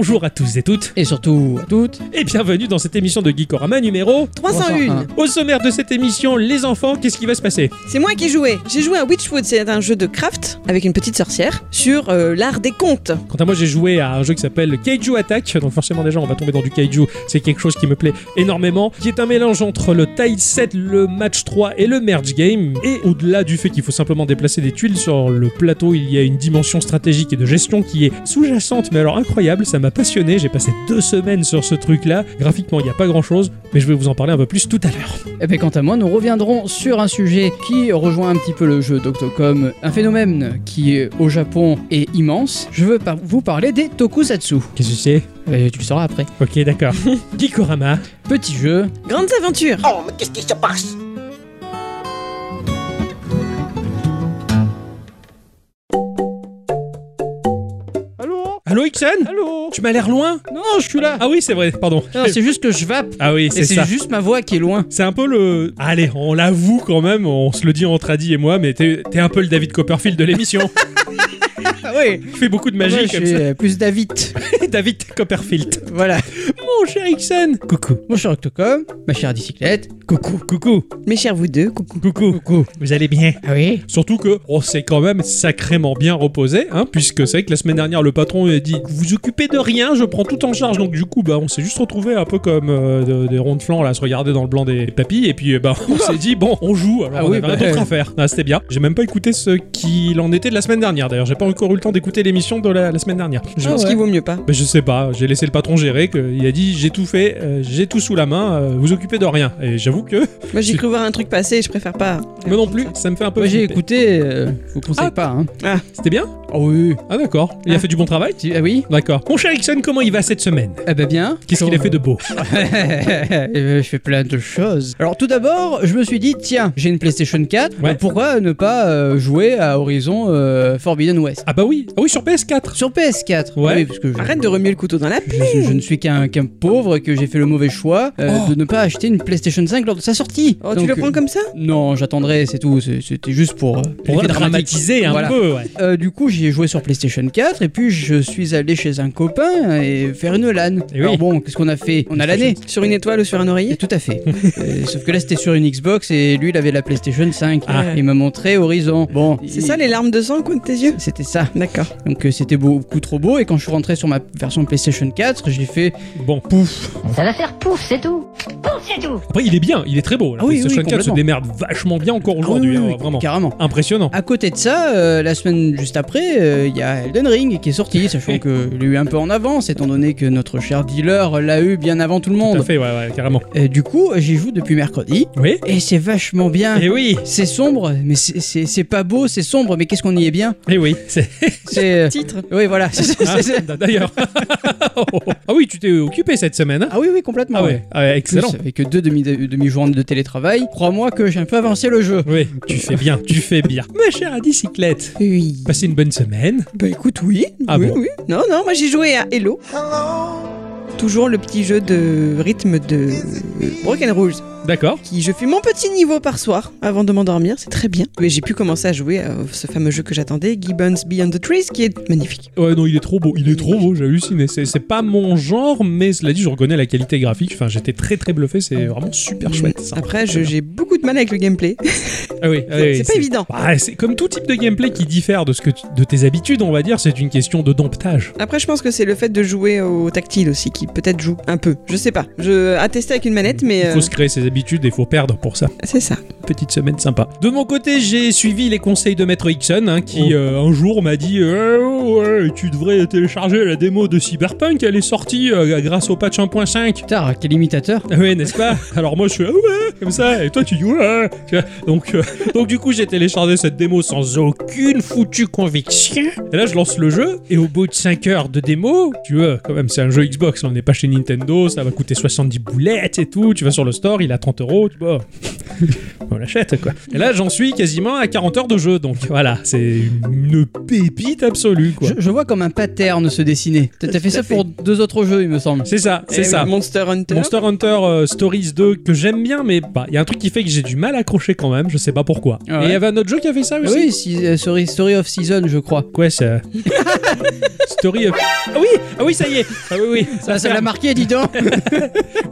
Bonjour à tous et toutes, Et surtout à toutes. et bienvenue dans cette émission de Geekorama numéro. 301. Au sommaire de cette émission, les enfants, qu'est-ce qui va se passer? C'est moi qui jouais. J'ai joué à Witchwood, c'est un jeu de craft avec une petite sorcière sur euh, l'art des contes. Quant à moi, j'ai joué à un jeu qui s'appelle Kaiju Attack, donc forcément déjà on va tomber dans du Kaiju, c'est quelque chose qui me plaît énormément, qui est un mélange entre le Tile set, le Match 3 et le Merge Game, et au-delà du fait qu'il faut simplement déplacer des tuiles sur le plateau, il y a une dimension stratégique et de gestion qui est sous-jacente, mais alors incroyable, ça m'a passionné, j'ai passé deux semaines sur ce truc-là, graphiquement il n'y a pas grand-chose, mais je vais vous en parler un peu plus tout à l'heure. Et bien quant à moi, nous reviendrons sur un sujet qui rejoint un petit peu le jeu d'Octocom, un phénomène qui au Japon est immense. Je veux par- vous parler des tokusatsu. Qu'est-ce que c'est? Euh, tu le sauras après. Ok d'accord. Geekorama, Petit jeu. Grandes aventures. Oh, mais qu'est-ce qui se passe? Allô Ixon Allô Tu m'as l'air loin Non, je suis là. Ah oui c'est vrai, pardon. Non, c'est juste que je vape. Ah oui, c'est c'est ça. juste ma voix qui est loin. C'est un peu le. Allez, on l'avoue quand même, on se le dit entre Adi et moi, mais t'es t'es un peu le David Copperfield de l'émission. Ah oui. Tu fais beaucoup de magie Moi, comme je suis, ça. euh, plus David. David Copperfield. voilà. Mon cher Ixon. Coucou. Mon cher Octocom, ma chère bicyclette. Coucou. Coucou. Mes chers vous deux, coucou. Coucou. Coucou. Vous allez bien? Ah oui Surtout que on s'est quand même sacrément bien reposé, hein, puisque c'est vrai que la semaine dernière le patron il a dit vous vous occupez de rien, je prends tout en charge. Donc du coup bah on s'est juste retrouvé un peu comme euh, de- des ronds de flanc là, à se regarder dans le blanc des papilles, et puis euh, bah on s'est dit bon on joue. Alors Ah on oui, avait bah, rien d'autre ouais. à faire. Ah, C'était bien. J'ai même pas écouté ce qu'il en était de la semaine dernière. D'ailleurs j'ai pas encore eu le temps d'écouter l'émission de la, la semaine dernière. Je Ah pense qu'il vaut mieux pas. Ben, je sais pas, j'ai laissé le patron gérer, que, il a dit j'ai tout fait, euh, j'ai tout sous la main, euh, vous occupez de rien. Et j'avoue que Moi j'ai cru voir un truc passer je préfère pas. moi non plus, ça me fait un peu. Moi j'ai écouté, euh, je vous conseille Ah. pas. Hein. C'était bien? Ah oui. Ah d'accord. Il a Ah. fait du bon travail Tu- Ah oui D'accord. Mon cher Ixon, comment il va cette semaine? Eh ben bien. Qu'est-ce qu'il a fait de beau? Eh ben, je fais plein de choses. Alors tout d'abord, je me suis dit, tiens, j'ai une PlayStation 4, Ouais. donc pourquoi ne pas euh, jouer à Horizon euh, Forbidden West? Ah bah oui, ah oui sur PS4. Sur PS4 Ouais. Oui, parce que je, Arrête de remuer le couteau dans la plaie. je- je ne suis qu'un qu'un pauvre, que j'ai fait le mauvais choix euh, Oh. de ne pas acheter une PlayStation 5 lors de sa sortie. Oh, tu Donc, le prends euh, comme ça? Non, j'attendrai, c'est tout. C'est- C'était juste pour, euh, Pour l'effet dramatique. dramatiser un Voilà. peu, ouais. Euh, du coup, j'y ai joué sur PlayStation 4 et puis je suis allé chez un copain et faire une LAN. Eh oui. Alors bon, qu'est-ce qu'on a fait? On a l'année. Sur une étoile ou sur un Et oreiller? Tout à fait. Euh, sauf que là, c'était sur une Xbox et lui, il avait la PlayStation 5. Ah. Il m'a montré Horizon. Bon, C'est il- ça les larmes de sang au coin de tes yeux? C'était ça. D'accord. Donc euh, c'était beaucoup trop beau et quand je suis rentré sur ma version PlayStation 4, j'ai fait Bon, pouf. Ça va faire pouf, c'est tout. Pouf, c'est tout. Après, il est bien, il est très beau. La Ah oui, PlayStation oui, 4 se démerde vachement bien encore Ah oui, aujourd'hui, oui, hein, oui, vraiment. carrément. Impressionnant. À côté de ça, euh, la semaine juste après, euh, il y a Elden Ring qui est sorti, sachant qu'il est eu un peu en avance, étant donné que notre cher dealer l'a eu bien avant tout le Tout à monde. fait, ouais, ouais, carrément. Euh, du coup, j'y joue depuis mercredi Oui et c'est vachement bien. Eh oui, C'est sombre, mais c'est- pas beau, c'est sombre, mais qu'est-ce qu'on y est bien? Eh oui, c'est. C'est. euh, Titre. Oui, voilà. c'est- c'est- Ah, c'est- D'ailleurs. ah oui, tu t'es occupé cette semaine, hein? Ah oui, oui, complètement. Ah ouais, ah ouais, excellent. Plus, avec deux demi- demi-journées de télétravail, crois-moi que j'ai un peu avancé le jeu. Oui, tu fais bien, tu fais bien. Ma chère Adicyclette, Oui. passez une bonne semaine. Bah écoute, oui. Ah oui, bon oui. Non, non, moi j'ai joué à Hello. Toujours le petit jeu de rythme de Broken Rules. D'accord. Qui, je fais mon petit niveau par soir avant de m'endormir, c'est très bien. Mais j'ai pu commencer à jouer à ce fameux jeu que j'attendais, Gibbons Beyond the Trees, qui est magnifique. Ouais, non, il est trop beau, il est trop beau, j'ai halluciné. C'est pas mon genre, mais cela dit, je reconnais la qualité graphique. Enfin, j'étais très très bluffé, c'est vraiment super chouette. ça. Après, j'ai beaucoup de mal avec le gameplay. Ah oui, ah oui, c'est pas évident. Bah, c'est comme tout type de gameplay qui diffère de, ce que tu- de tes habitudes, on va dire, c'est une question de domptage. Après, je pense que c'est le fait de jouer au tactile aussi qui peut-être joue un peu. Je sais pas. Je à tester avec une manette, mais Il faut euh, se créer ses habitudes et il faut perdre pour ça. c'est ça. Petite semaine sympa. De mon côté, j'ai suivi les conseils de Maître Hickson, hein, qui Oh. euh, un jour m'a dit Euh, ouais, tu devrais télécharger la démo de Cyberpunk, elle est sortie euh, grâce au patch 1.5. Putain, quel imitateur. Ah ouais, n'est-ce pas? Alors moi je suis ah ouais, comme ça, et toi tu dis ouais. Tu vois, Donc, euh, donc du coup j'ai téléchargé cette démo sans aucune foutue conviction. Et là je lance le jeu, et au bout de 5 heures de démo, tu vois, quand même c'est un jeu Xbox, on est pas chez Nintendo, ça va coûter 70 boulettes et tout. Tu vas sur le store, il a 30 euros, tu vois. On l'achète quoi. Et là, j'en suis quasiment à 40 heures de jeu, donc voilà, c'est une pépite absolue quoi. Je, je vois comme un pattern se dessiner. T'as fait ça pour deux autres jeux, il me semble. C'est ça, c'est Eh ça. Monster Hunter. Monster Hunter euh, Stories 2 que j'aime bien, mais bah, il y a un truc qui fait que j'ai du mal à accrocher quand même, je sais pas pourquoi. Ah ouais. Et il y avait un autre jeu qui a fait ça Ah aussi. oui, si- euh, Story, Story of Season, je crois. Quoi, c'est. Story of. Ah oui, ah oui, ça y est. Ah oui, oui. Ça, ça l'a marqué, dis donc.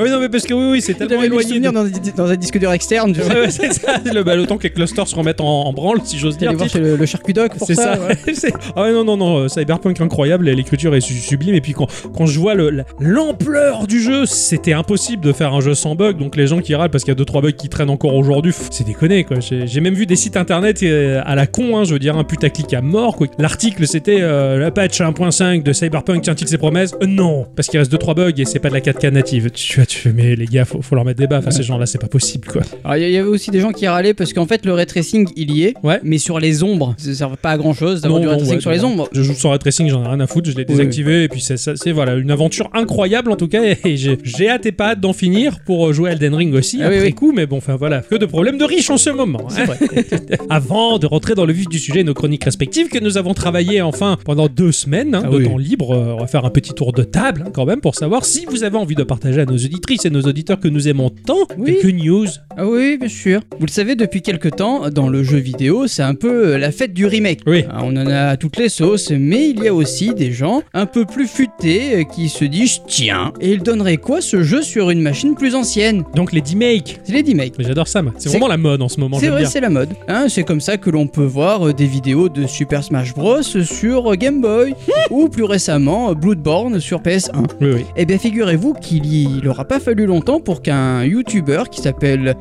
Ah oui, non, mais parce que oui, oui, c'est tellement éloigné. souvenir de- dans, dans un disque dur externe. Tu sais. Ouais, ouais, c'est ça. Le, bah, le temps que les clusters se remettent en, en branle, si j'ose dire. voir chez le, le pour C'est ça. ça. ouais. C'est- ah ouais, non, non, non, euh, Cyberpunk incroyable, l'écriture est su- sublime. Et puis quand, quand je vois le- la- l'ampleur du jeu, c'était impossible de faire un jeu sans bug. Donc les gens qui râlent parce qu'il y a 2-3 bugs qui traînent encore aujourd'hui, pff, c'est déconné quoi. J'ai j'ai même vu des sites internet euh, à la con, hein, je veux dire, un putaclic à mort quoi. L'article c'était euh, la patch 1.5 de Cyberpunk tient-il ses promesses? Euh, Non, parce qu'il reste 2-3 bugs et c'est pas de la 4K native. Tu vois, tu fais, mais les gars, faut, faut leur mettre des baffes à ces gens-là, c'est pas possible quoi. Alors, il y- avait aussi des gens qui râlaient parce qu'en fait, le ray tracing, il y est. Ouais. Mais sur les ombres, ça sert pas à grand chose d'avoir du ray tracing ouais, sur les non. ombres. Je joue sans ray tracing, j'en ai rien à foutre, je l'ai désactivé et puis c'est voilà une aventure incroyable en tout cas et j'ai hâte et pas hâte d'en finir pour jouer à Elden Ring aussi Ah après oui. coup mais bon enfin voilà que de problèmes de riches en ce moment. hein. Avant de rentrer dans le vif du sujet, nos chroniques respectives que nous avons travaillé enfin pendant deux semaines hein, Ah de temps libre, euh, on va faire un petit tour de table hein, quand même pour savoir si vous avez envie de partager à nos auditrices et nos auditeurs que nous aimons tant quelques news. Ah oui, bien sûr. Vous le savez, depuis quelques temps, dans le jeu vidéo, c'est un peu euh, la fête du remake. Oui. Ah, On en a à toutes les sauces, mais il y a aussi des gens un peu plus futés euh, qui se disent tiens, et ils donneraient quoi ce jeu sur une machine plus ancienne? Donc les D-Make. C'est les D-Make. J'adore ça. C'est vraiment la mode en ce moment. C'est vrai, c'est la mode. Hein, c'est comme ça que l'on peut voir euh, des vidéos de Super Smash Bros sur Game Boy ou plus récemment Bloodborne sur PS1. Oui, oui. Eh bien, figurez-vous qu'il y- il aura pas fallu longtemps pour qu'un YouTuber qui s'appelle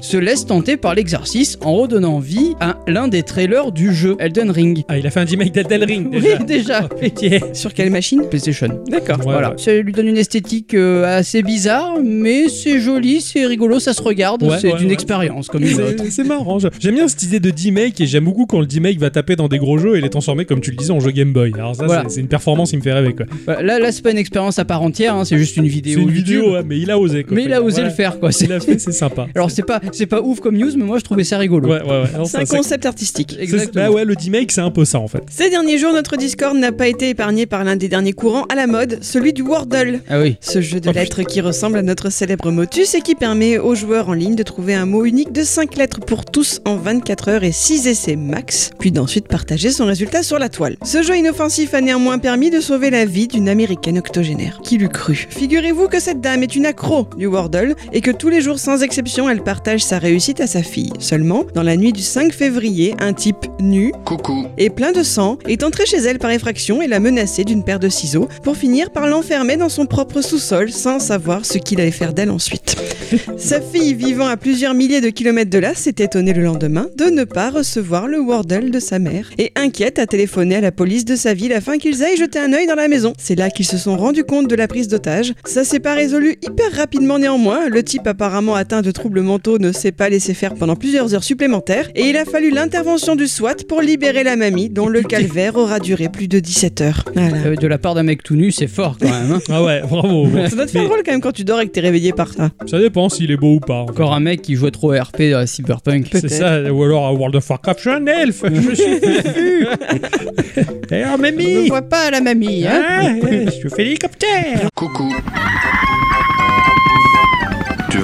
Se laisse tenter par l'exercice en redonnant vie à l'un des trailers du jeu Elden Ring. Ah, il a fait un D-Make d'Elden Ring déjà. Oui, déjà. Oh, pitié. Sur quelle machine? PlayStation. D'accord. Ouais, voilà, ouais. ça lui donne une esthétique euh, assez bizarre, mais c'est joli, c'est rigolo, ça se regarde, Ouais, c'est ouais, une ouais. expérience comme une autre. C'est- C'est marrant. J'aime bien cette idée de D-Make et j'aime beaucoup quand le D-Make va taper dans des gros jeux et les transformer, comme tu le disais, en jeu Game Boy. Alors, ça, Voilà. c'est- c'est une performance qui me fait rêver quoi. Voilà, Là, là c'est pas une expérience à part entière, hein, c'est juste une C'est vidéo. une YouTube. vidéo, ouais, mais il a osé quoi. Mais il a osé Ouais. le faire, quoi. c'est- Il a fait, c'est sympa. Alors c'est pas, c'est pas ouf comme news, mais moi je trouvais ça rigolo. Ouais, ouais, ouais. Non, C'est un concept artistique. c'est- Exactement. Bah ouais, le D-Make, c'est un peu ça en fait. Ces derniers jours, notre Discord n'a pas été épargné par l'un des derniers courants à la mode, celui du Wordle. Ah oui. Ce jeu de Oh, lettres qui ressemble à notre célèbre motus et qui permet aux joueurs en ligne de trouver un mot unique de 5 lettres pour tous en 24 heures et 6 essais max, puis d'ensuite partager son résultat sur la toile. Ce jeu inoffensif a néanmoins permis de sauver la vie d'une américaine octogénaire. Qui l'eût cru Figurez-vous que cette dame est une accro du Wordle et que tous les jours sans exception elle partage sa réussite à sa fille. Seulement, dans la nuit du 5 février, un type nu, Coucou. et plein de sang, est entré chez elle par effraction et l'a menacée d'une paire de ciseaux pour finir par l'enfermer dans son propre sous-sol sans savoir ce qu'il allait faire d'elle ensuite. Sa fille, vivant à plusieurs milliers de kilomètres de là, s'est étonnée le lendemain de ne pas recevoir le Wordle de sa mère et inquiète a téléphoné à la police de sa ville afin qu'ils aillent jeter un œil dans la maison. C'est là qu'ils se sont rendus compte de la prise d'otage. Ça s'est pas résolu hyper rapidement néanmoins. Le type apparemment atteint de troubles mentaux ne s'est pas laissé faire pendant plusieurs heures supplémentaires et il a fallu l'intervention du SWAT pour libérer la mamie dont le calvaire aura duré plus de 17 heures. Voilà. Euh, de la part d'un mec tout nu, c'est fort quand même. hein. Ah ouais, bravo. Ça doit te faire Mais drôle quand même quand tu dors et que t'es réveillé par ça. ça dépend s'il est beau ou pas. en fait. Encore un mec qui jouait trop RP dans la Cyberpunk. C'est ça, ou alors à World of Warcraft, je suis un elfe, je suis fufu. Et oh, On ne mamie, voit pas la mamie, hein ah, je fais l'hélicoptère. Coucou.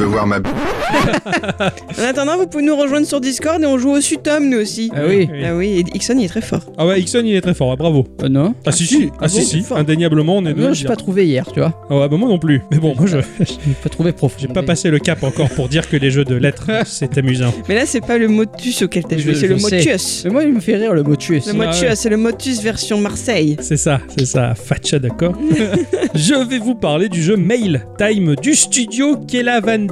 Veux voir ma... En attendant, vous pouvez nous rejoindre sur Discord et on joue au Sutom nous aussi. Ah oui. Ah oui, et Ixon il est très fort. Ah ouais, Ixon il est très fort, ouais, bravo. Euh, non. Ah si si, ah, Ah si si, indéniablement on est deux. à Non, le j'ai dire. pas trouvé hier, tu vois. Ah ouais, bah moi non plus. Mais bon, moi je J'ai pas trouvé profond. j'ai pas passé le cap encore pour dire que les jeux de lettres c'est amusant. Mais là, c'est pas le motus auquel t'as Je- joué, c'est je le motus. Mais moi, il me fait rire le mot tuer. Le motus, ouais. c'est le motus version Marseille. C'est ça, c'est ça, Fatcha d'accord. je vais vous parler du jeu Mail Time du studio Kelavan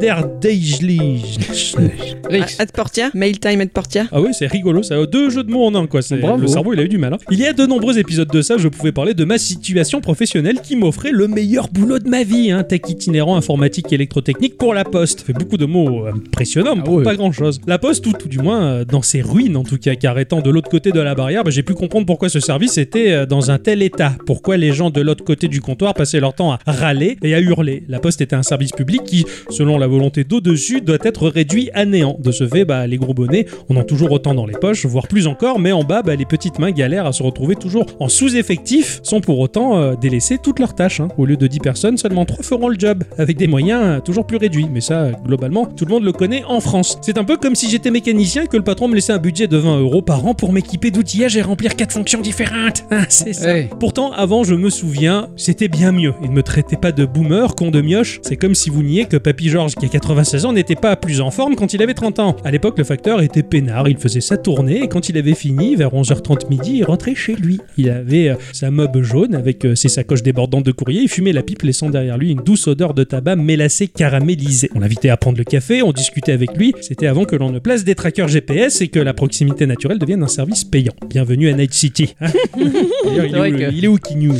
Ad Portia, Mail Time Ad Portia. Ah oui, c'est rigolo, ça a deux jeux de mots en un quoi. C'est- Bravo. Le cerveau il a eu du mal. hein. Il y a de nombreux épisodes de ça, je pouvais parler de ma situation professionnelle qui m'offrait le meilleur boulot de ma vie, hein, tech itinérant informatique et électrotechnique pour la Poste. Ça fait beaucoup de mots euh, impressionnants mais Ah pour ouais. pas grand chose. La Poste, ou tout du moins euh, dans ses ruines en tout cas, car étant de l'autre côté de la barrière, bah, j'ai pu comprendre pourquoi ce service était euh, dans un tel état. Pourquoi les gens de l'autre côté du comptoir passaient leur temps à râler et à hurler. La Poste était un service public qui, selon la volonté d'au-dessus, doit être réduit à néant. De ce fait, bah, les gros bonnets, on en a toujours autant dans les poches, voire plus encore, mais en bas, bah, les petites mains galèrent à se retrouver toujours en sous-effectif, sans pour autant euh, délaisser toutes leurs tâches. hein. Au lieu de 10 personnes, seulement 3 feront le job, avec des moyens euh, toujours plus réduits. Mais ça, euh, globalement, tout le monde le connaît en France. C'est un peu comme si j'étais mécanicien et que le patron me laissait un budget de 20 euros par an pour m'équiper d'outillages et remplir 4 fonctions différentes. Ah, c'est ça. Pourtant, avant, je me souviens, c'était bien mieux. Il ne me traitait pas de boomer, con de mioche. C'est comme si vous niez que Papy Georges, qui a 96 ans, n'était pas plus en forme quand il avait 30 ans. À l'époque, le facteur était peinard. Il faisait sa tournée et quand il avait fini, vers 11h30 midi, il rentrait chez lui. Il avait euh, sa mob jaune avec euh, ses sacoches débordantes de courrier. Il fumait la pipe, laissant derrière lui une douce odeur de tabac mélacé caramélisé. On l'invitait à prendre le café, on discutait avec lui. C'était avant que l'on ne place des trackers GPS et que la proximité naturelle devienne un service payant. Bienvenue à Night City. D'ailleurs, il, est où, que- il est où Kinyu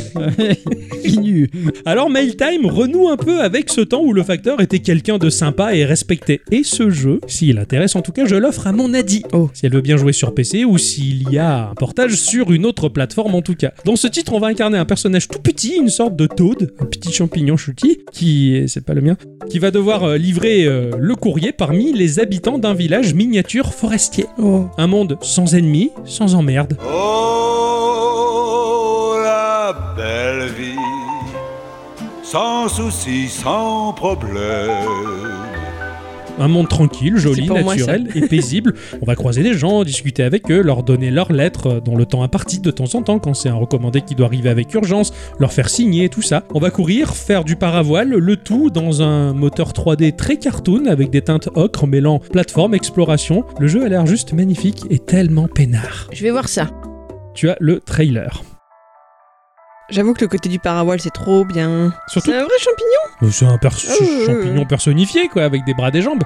alors Mailtime renoue un peu avec ce temps où le facteur était quelqu'un de sympa et respecté. Et ce jeu, s'il intéresse en tout cas, je l'offre à mon Adi. Oh. Si elle veut bien jouer sur PC ou s'il y a un portage sur une autre plateforme en tout cas. Dans ce titre, on va incarner un personnage tout petit, une sorte de toad, un petit champignon chutis, qui, c'est pas le mien, qui va devoir euh, livrer euh, le courrier parmi les habitants d'un village miniature forestier. Oh. Un monde sans ennemis, sans emmerde. Oh, la belle vie, sans souci, sans problème. Un monde tranquille, joli, moi, naturel et paisible. On va croiser des gens, discuter avec eux, leur donner leurs lettres dans le temps imparti de temps en temps quand c'est un recommandé qui doit arriver avec urgence, leur faire signer tout ça. On va courir, faire du paravoile, le tout dans un moteur 3D très cartoon avec des teintes ocre mêlant plateforme, exploration. Le jeu a l'air juste magnifique et tellement peinard. Je vais voir ça. Tu as le trailer. J'avoue que le côté du paravoile, c'est trop bien. Surtout, C'est un vrai champignon c'est un pers- Ah, champignon personnifié quoi, avec des bras et des jambes.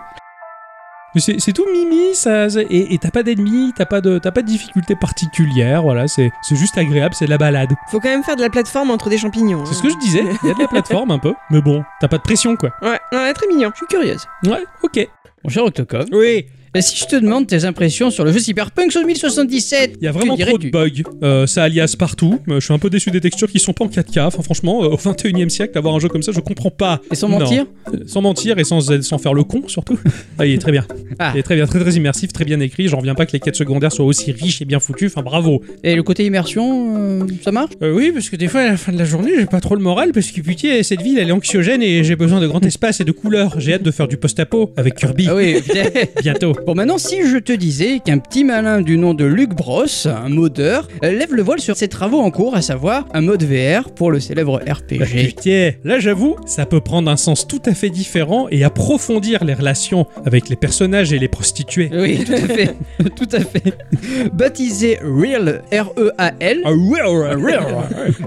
Mais C'est c'est tout mimi, ça, et et t'as pas d'ennemis, t'as pas de, t'as pas de difficultés particulières, voilà, c'est c'est juste agréable, c'est de la balade. Faut quand même faire de la plateforme entre des champignons. C'est hein. ce que je disais, il y a de la plateforme un peu, mais bon, t'as pas de pression quoi. Ouais, ouais, très mignon. Je suis curieuse. Ouais, ok. Mon cher Octocom, Oui, et si je te demande tes impressions sur le jeu Cyberpunk 2077, il y a vraiment trop de bugs, euh, ça alias partout, Euh, je suis un peu déçu des textures qui sont pas en 4K, enfin franchement, euh, au 21 e siècle, avoir un jeu comme ça, je comprends pas. Et sans mentir Sans mentir et sans, sans faire le con surtout. Ah, il est très bien. Ah. Il est très bien, très très immersif, très bien écrit. J'en reviens pas que les quêtes secondaires soient aussi riches et bien foutues. Enfin, bravo. Et le côté immersion, ça marche? Oui, parce que des fois, à la fin de la journée, j'ai pas trop le moral parce que putain, cette ville, elle est anxiogène et j'ai besoin de grand espace et de couleurs. J'ai hâte de faire du post-apo avec Kirby Ah oui, bientôt. Bon, maintenant, si je te disais qu'un petit malin du nom de Luc Bros, un modeur, lève le voile sur ses travaux en cours, à savoir un mode VR pour le célèbre Bah, RPG. putain, là j'avoue, ça peut prendre un sens tout à fait différent et approfondir les relations avec les personnages et les prostituées. Oui, tout à fait, tout à fait. Baptisé Real, R-E-A-L, Ah ouais.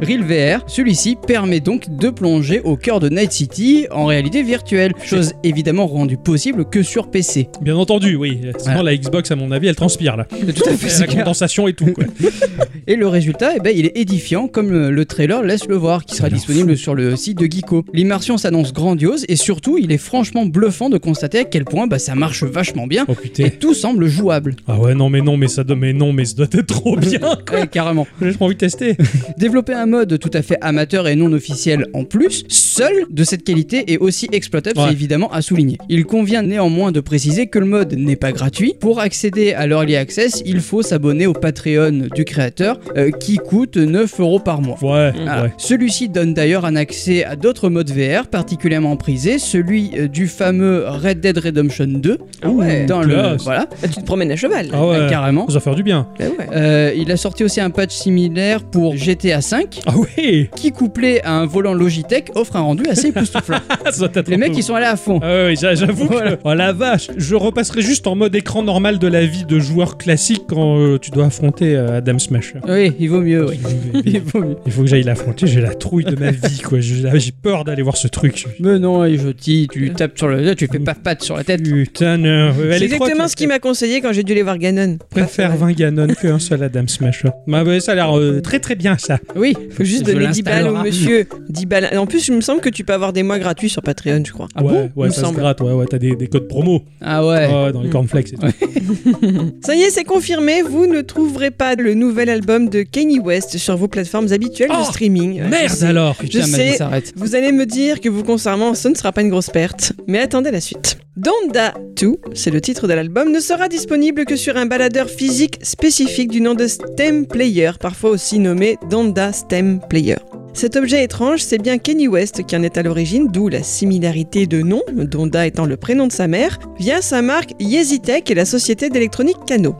Real VR, celui-ci permet donc de plonger au cœur de Night City en réalité virtuelle, chose évidemment rendue possible que sur PC. Bien entendu, oui. Sinon, Voilà. la Xbox, à mon avis, elle transpire là. Tout à fait, la condensation et tout, quoi. Et le résultat, eh ben, il est édifiant comme le, le trailer laisse le voir, qui sera disponible sur le site de Geeko. L'immersion s'annonce grandiose et surtout, il est franchement bluffant de constater à quel point bah, ça marche vachement bien Oh putain. et tout semble jouable. Ah ouais, non, mais non, mais ça doit, mais non, mais ça doit être trop bien. Ouais, carrément. J'ai envie de tester. Développer un mode tout à fait amateur et non officiel en plus, seul de cette qualité est aussi exploitable, Ouais. c'est évidemment à souligner. Il convient néanmoins de préciser que le mode n'est pas gratuit. Pour accéder à l'Early Access, il faut s'abonner au Patreon du créateur euh, qui coûte 9 euros par mois. Ouais, Ah, ouais. Celui-ci donne d'ailleurs un accès à d'autres modes VR particulièrement prisés, celui euh, du fameux Red Dead Redemption 2. Ah ouais. Dans le voilà, Ah, tu te promènes à cheval. Ah ouais. carrément. Ça va faire du bien. Bah ouais. Euh, il a sorti aussi un patch similaire pour GTA V Ah ouais qui couplé à un volant Logitech offre un rendu assez époustouflant. Les mecs ils sont allés à fond. Ah ouais, j'a- j'avoue Voilà. que... Oh la vache Je repasserai juste juste en mode écran normal de la vie de joueur classique quand euh, tu dois affronter euh, Adam Smasher. Oui, il vaut mieux, oui. Il vaut mieux. Il faut que j'aille l'affronter, j'ai la trouille de ma vie, quoi. J'ai peur d'aller voir ce truc. Mais non, et je dis, tu lui tapes sur le. Tu fais paf pat sur la tête. Putain, non. C'est Elle est trop- exactement ce qu'il m'a conseillé quand j'ai dû aller voir Ganon. Préfère 20 Ganon qu'un seul Adam Smasher. Bah, ouais, ça a l'air euh, très très bien ça. Oui, Faut juste Je donner 10 balles au monsieur. 10 balles. En plus, il me semble que tu peux avoir des mois gratuits sur Patreon, je crois. Ah ouais, bon ouais, Il me ça se semble. gratte, ouais, ouais, t'as des, des codes promo Ah ouais. Dans les cornflakes et tout. Ça y est, c'est confirmé, vous ne trouverez pas le nouvel album de Kanye West sur vos plateformes habituelles Oh, de streaming. Euh, je Merde sais. alors Putain, je ma sais. Vous allez me dire que vous concernant, ce ne sera pas une grosse perte. Mais attendez la suite. Donda 2, c'est le titre de l'album, ne sera disponible que sur un baladeur physique spécifique du nom de Stem Player, parfois aussi nommé Donda Stem Player. Cet objet étrange, c'est bien Kenny West qui en est à l'origine, d'où la similarité de nom, Donda étant le prénom de sa mère, via sa marque Yezitech et la société d'électronique Kano.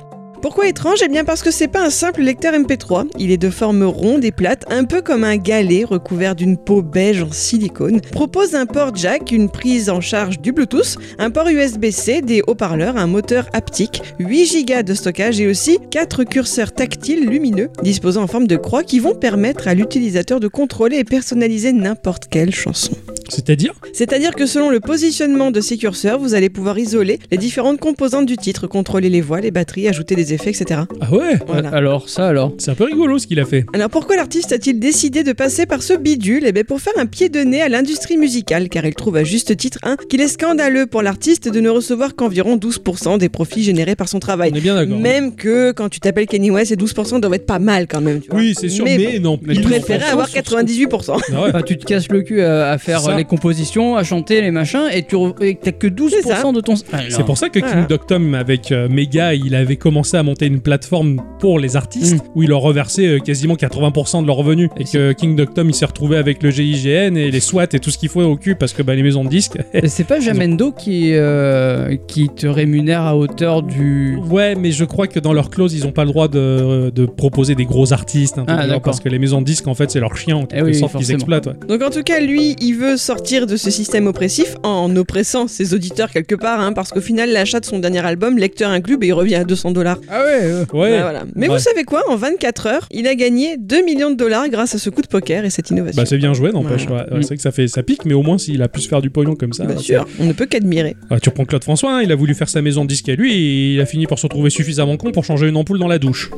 Pourquoi étrange? Eh bien parce que c'est pas un simple lecteur MP3, il est de forme ronde et plate, un peu comme un galet recouvert d'une peau beige en silicone, propose un port jack, une prise en charge du Bluetooth, un port USB-C, des haut-parleurs, un moteur haptique, 8 Go de stockage et aussi 4 curseurs tactiles lumineux disposant en forme de croix qui vont permettre à l'utilisateur de contrôler et personnaliser n'importe quelle chanson. C'est-à-dire C'est-à-dire que selon le positionnement de ces curseurs, vous allez pouvoir isoler les différentes composantes du titre, contrôler les voix, les batteries, ajouter des effets, etc. Ah ouais Voilà. Alors, ça alors. C'est un peu rigolo ce qu'il a fait. Alors pourquoi l'artiste a-t-il décidé de passer par ce bidule? Eh bien pour faire un pied de nez à l'industrie musicale, car il trouve à juste titre un qu'il est scandaleux pour l'artiste de ne recevoir qu'environ 12% des profits générés par son travail. On est bien d'accord. Même que quand tu t'appelles Kenny West, ces 12% doivent être pas mal quand même. Tu vois. Oui, c'est sûr, mais, Mais, non. mais il préférait avoir sur- 98%. Ah ouais. Enfin, tu te casses le cul à, à faire Ça. Les compositions, à chanter les machins, et tu et t'as que C'est ça. 12% de ton. Ah, C'est pour ça que Voilà. King Doctom avec euh, Mega, il avait commencé à monter une plateforme pour les artistes Mm. où il leur reversait euh, quasiment 80% de leurs revenus et que King Doctom il s'est retrouvé avec le GIGN et les SWAT et tout ce qu'il faut au cul parce que bah, les maisons de disques. C'est pas Jamendo qui, euh, qui te rémunère à hauteur du. ouais, mais je crois que dans leur clause ils ont pas le droit de, de proposer des gros artistes Ah, parce que les maisons de disques en fait c'est leur chien en quelque oui, sorte qu'ils exploitent. ouais. Donc en tout cas, lui, il veut sortir de ce système oppressif en oppressant ses auditeurs quelque part, hein, parce qu'au final, l'achat de son dernier album, lecteur inclus, bah, il revient à 200 dollars. Ah ouais Ouais. Bah, voilà. Mais Ouais. vous savez quoi En 24 heures, il a gagné 2 millions de dollars grâce à ce coup de poker et cette innovation. Bah c'est bien joué n'empêche. Voilà. ouais. Ouais. C'est vrai que ça fait ça pique mais au moins s'il a pu se faire du pognon comme ça. Bien ouais, sûr, on ne peut qu'admirer. Ah, tu reprends Claude François, hein, il a voulu faire sa maison de disque à lui et il a fini par se retrouver suffisamment con pour changer une ampoule dans la douche.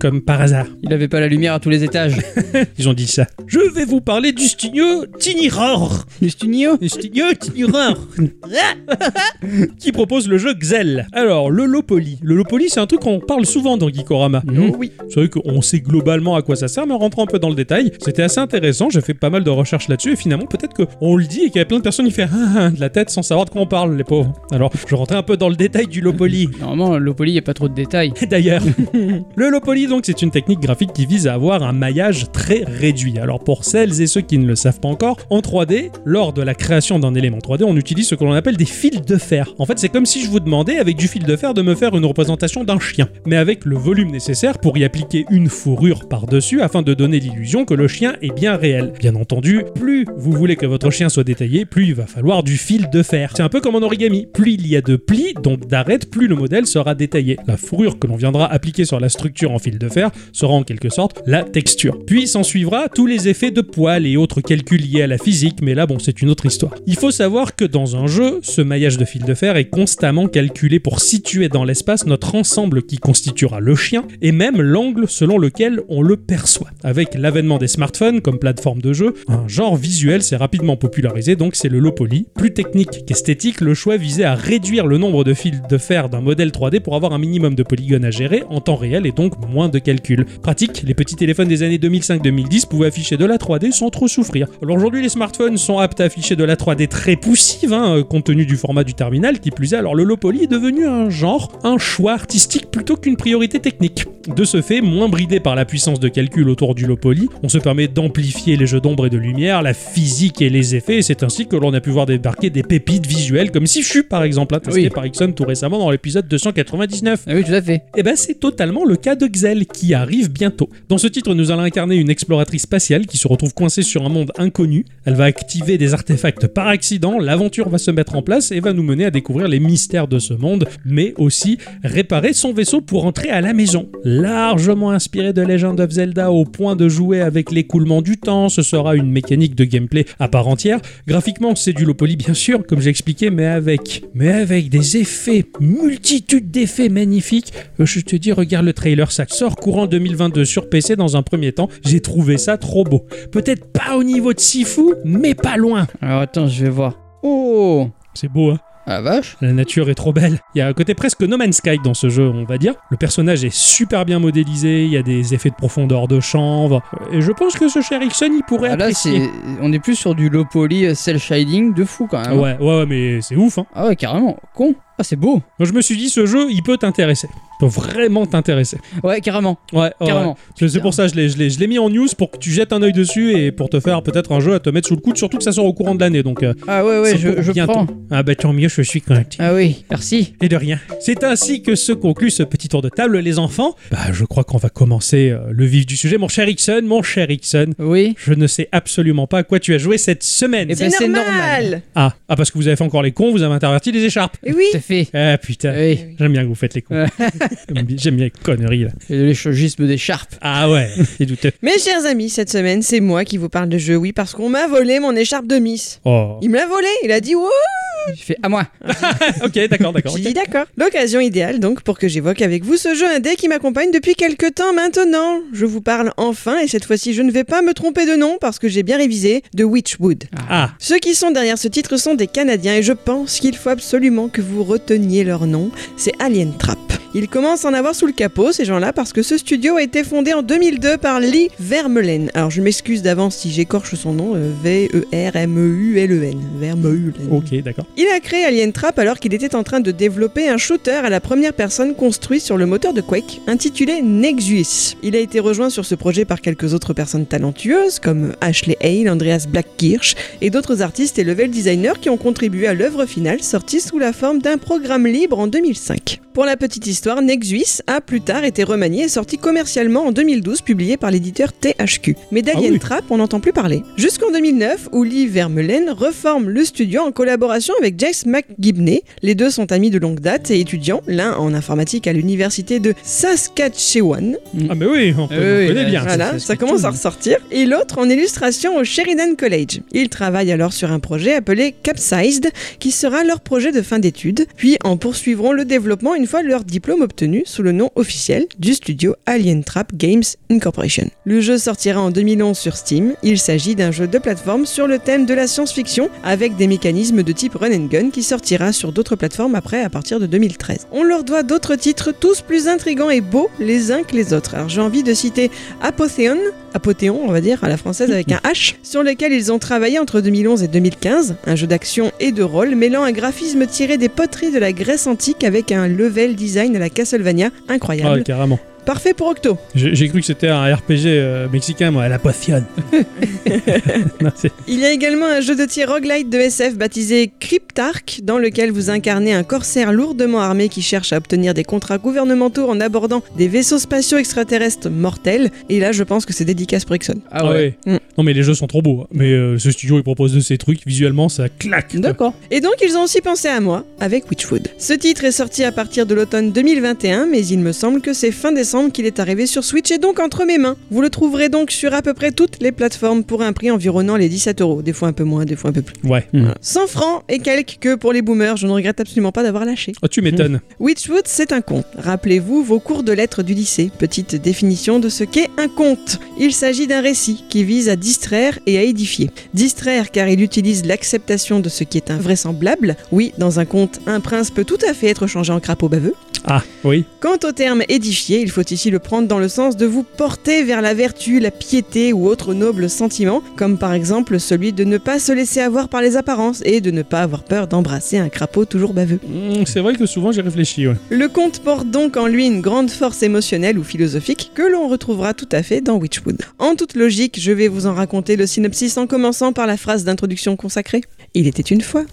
Comme par hasard. Il avait pas la lumière à tous les étages. Ils ont dit ça. Je vais vous parler du studio Tiniror. Le studio Le studio Tiniror. qui propose le jeu Xel. Alors, le Lopoly. Le Lopoly, c'est un truc qu'on parle souvent dans Geekorama. Mhm. Oui. C'est vrai qu'on sait globalement à quoi ça sert, mais en rentrant un peu dans le détail, c'était assez intéressant. J'ai fait pas mal de recherches là-dessus et finalement, peut-être qu'on le dit et qu'il y a plein de personnes qui font ah, ah, de la tête sans savoir de quoi on parle, les pauvres. Alors, je rentrais un peu dans le détail du Lopoly. Normalement, l'Opoli, y a pas trop de détails. D'ailleurs, le low poly, donc, c'est une technique graphique qui vise à avoir un maillage très réduit. Alors, pour celles et ceux qui ne le savent pas encore, en 3D, lors de la création d'un élément 3D, on utilise ce que l'on appelle des fils de fer. En fait, c'est comme si je vous demandais, avec du fil de fer, de me faire une représentation d'un chien, mais avec le volume nécessaire pour y appliquer une fourrure par-dessus afin de donner l'illusion que le chien est bien réel. Bien entendu, plus vous voulez que votre chien soit détaillé, plus il va falloir du fil de fer. C'est un peu comme en origami. Plus il y a de plis, donc d'arêtes, plus le modèle sera détaillé. La fourrure que l'on viendra appliquer sur la structure en fil de fer sera en quelque sorte la texture. Puis s'en suivra tous les effets de poils et autres calculs liés à la physique, mais là bon c'est une autre histoire. Il faut savoir que dans un jeu, ce maillage de fil de fer est constamment calculé pour situer dans l'espace notre ensemble qui constituera le chien et même l'angle selon lequel on le perçoit. Avec l'avènement des smartphones comme plateforme de jeu, un genre visuel s'est rapidement popularisé, donc c'est le low poly. Plus technique qu'esthétique, le choix visait à réduire le nombre de fils de fer d'un modèle 3D pour avoir un minimum de polygones à gérer en temps réel et donc moins de calculs. Pratique, les petits téléphones des années 2005-2010 pouvaient afficher de la 3D sans trop souffrir. Alors aujourd'hui, les smartphones sont aptes à afficher de la 3D très poussive, hein, euh, compte tenu du format du terminal, qui plus est. Alors le low poly est devenu un genre, un choix artistique plutôt qu'une priorité technique. De ce fait, moins bridé par la puissance de calcul autour du low poly, on se permet d'amplifier les jeux d'ombre et de lumière, la physique et les effets, et c'est ainsi que l'on a pu voir débarquer des pépites visuelles comme Sifu par exemple, hein, testé Oui. par Ixon tout récemment dans l'épisode 299. Ah oui, tout à fait. Et ben c'est totalement le cas de Xel qui arrive bientôt. Dans ce titre, nous allons incarner une exploratrice spatiale qui se retrouve coincée sur un monde inconnu. Elle va activer des artefacts par accident, l'aventure va se mettre en place et va nous mener à découvrir les mystères de ce monde, mais aussi réparer son vaisseau pour entrer à la maison. Largement inspiré de Legend of Zelda au point de jouer avec l'écoulement du temps, ce sera une mécanique de gameplay à part entière. Graphiquement, c'est du low poly bien sûr, comme j'ai expliqué, mais avec, mais avec des effets, multitude d'effets magnifiques. Je te dis, regarde le trailer, ça sort courant 2022 sur PC dans un premier temps. J'ai trouvé ça trop beau. Peut-être pas au niveau de Sifu, mais pas loin. Alors attends, je vais voir. Oh C'est beau, hein? Ah la vache la nature est trop belle. Il y a un côté presque No Man's Sky dans ce jeu, on va dire. Le personnage est super bien modélisé, il y a des effets de profondeur de chanvre. Et je pense que ce cher Ixon, il pourrait Ah, Là, apprécier. on est plus sur du low poly euh, cel shading de fou quand même. Ouais, ouais, ouais, mais c'est ouf, hein. Ah ouais, carrément. Con. Ah, c'est beau. Je me suis dit, ce jeu, il peut t'intéresser. Il peut vraiment t'intéresser. Ouais, carrément. Ouais, ouais, Carrément. C'est c'est pour ça que je l'ai- je l'ai je l'ai mis en news pour que tu jettes un œil dessus et pour te faire peut-être un jeu à te mettre sous le coude, surtout que ça sort au courant de l'année. Donc, euh, Ah ouais, ouais, je, je prends. Ah bah tant mieux, je suis content. Ah oui, merci. Et de rien. C'est ainsi que se conclut ce petit tour de table, les enfants. Bah, je crois qu'on va commencer euh, le vif du sujet. Mon cher Ixon, mon cher Ixon, Oui. je ne sais absolument pas à quoi tu as joué cette semaine. Eh ben, C'est c'est normal. Ah, ah, parce que vous avez fait encore les cons, vous avez interverti les écharpes. Et oui. Ah putain, Oui. j'aime bien que vous faites les cons. J'aime bien- les conneries là. Et l'échangisme d'écharpe. Ah ouais, c'est douteux. Mes chers amis, cette semaine, c'est moi qui vous parle de jeu, oui, parce qu'on m'a volé mon écharpe de Miss. Oh. Il me l'a volé, il a dit wow J'ai fait à moi. ok, d'accord, d'accord. J'ai dit d'accord. L'occasion idéale donc pour que j'évoque avec vous ce jeu indé qui m'accompagne depuis quelques temps maintenant. Je vous parle enfin et cette fois-ci je ne vais pas me tromper de nom parce que j'ai bien révisé de Witchwood. Ah, Ceux qui sont derrière ce titre sont des Canadiens et je pense qu'il faut absolument que vous reteniez leur nom. C'est Alien Trap. Ils commencent à en avoir sous le capot ces gens-là parce que ce studio a été fondé en 2002 par Lee Vermeulen. Alors je m'excuse d'avance si j'écorche son nom, V-E-R-M-E-U-L-E-N. Vermeulen. ok, d'accord. Il a créé Alien Trap alors qu'il était en train de développer un shooter à la première personne construit sur le moteur de Quake, intitulé Nexus. Il a été rejoint sur ce projet par quelques autres personnes talentueuses comme Ashley Hale, Andreas Blackkirsch et d'autres artistes et level designers qui ont contribué à l'œuvre finale sortie sous la forme d'un programme libre en 2005. Pour la petite histoire, Nexus a plus tard été remanié et sorti commercialement en 2012, publié par l'éditeur THQ. Mais d'Alien Ah oui. Trap, on n'entend plus parler. Jusqu'en 2009, où Lee Vermeulen reforme le studio en collaboration avec Jace McGibney. Les deux sont amis de longue date et étudiants, l'un en informatique à l'université de Saskatchewan, Ah, mais oui, on, peut- Oui, on oui, connaît bien. ça, voilà, ça ça commence à ressortir. Et l'autre en illustration au Sheridan College. Ils travaillent alors sur un projet appelé Capsized, qui sera leur projet de fin d'études, puis en poursuivront le développement une fois leur diplôme obtenu sous le nom officiel du studio Alien Trap Games Incorporation. Le jeu sortira en 2011 sur Steam. Il s'agit d'un jeu de plateforme sur le thème de la science-fiction, avec des mécanismes de type run and gun qui sortira sur d'autres plateformes après à partir de 2013. On leur doit d'autres titres tous plus intrigants et beaux les uns que les autres. Alors j'ai envie de citer Apothéon, Apothéon on va dire à la française avec un H, sur lequel ils ont travaillé entre 2011 et 2015, un jeu d'action et de rôle mêlant un graphisme tiré des de la Grèce antique avec un level design à la Castlevania Ah, incroyable. carrément. Parfait pour Octo. J'ai j'ai cru que c'était un RPG euh, mexicain, moi, la potion. Non, c'est- Il y a également un jeu de tir roguelite de SF baptisé Cryptarch, dans lequel vous incarnez un corsaire lourdement armé qui cherche à obtenir des contrats gouvernementaux en abordant des vaisseaux spatiaux extraterrestres mortels. Et là, je pense que c'est dédicace pour Ixon. Ah ouais. Mm. Non, mais les jeux sont trop beaux. hein. Mais euh, ce studio, il propose de ces trucs. Visuellement, ça claque. quoi. D'accord. Et donc, ils ont aussi pensé à moi avec Witchwood. Ce titre est sorti à partir de l'automne 2021, mais il me semble que c'est fin décembre qu'il est arrivé sur Switch et donc entre mes mains. Vous le trouverez donc sur à peu près toutes les plateformes pour un prix environnant les 17 euros, des fois un peu moins, des fois un peu plus. Ouais. Mm. 100 francs et quelques que pour les boomers, je ne regrette absolument pas d'avoir lâché. Oh, tu m'étonnes. Witchwood, c'est un conte. Rappelez-vous vos cours de lettres du lycée. Petite définition de ce qu'est un conte. Il s'agit d'un récit qui vise à distraire et à édifier. Distraire car il utilise l'acceptation de ce qui est invraisemblable. Oui, dans un conte, un prince peut tout à fait être changé en crapaud baveux. Ah, oui. Quant au terme édifier, il faut ici le prendre dans le sens de vous porter vers la vertu, la piété ou autre noble sentiment, comme par exemple celui de ne pas se laisser avoir par les apparences et de ne pas avoir peur d'embrasser un crapaud toujours baveux. Mm, C'est vrai que souvent j'ai réfléchi, ouais. Le conte porte donc en lui une grande force émotionnelle ou philosophique que l'on retrouvera tout à fait dans Witchwood. En toute logique, je vais vous en raconter le synopsis en commençant par la phrase d'introduction consacrée. Il était une fois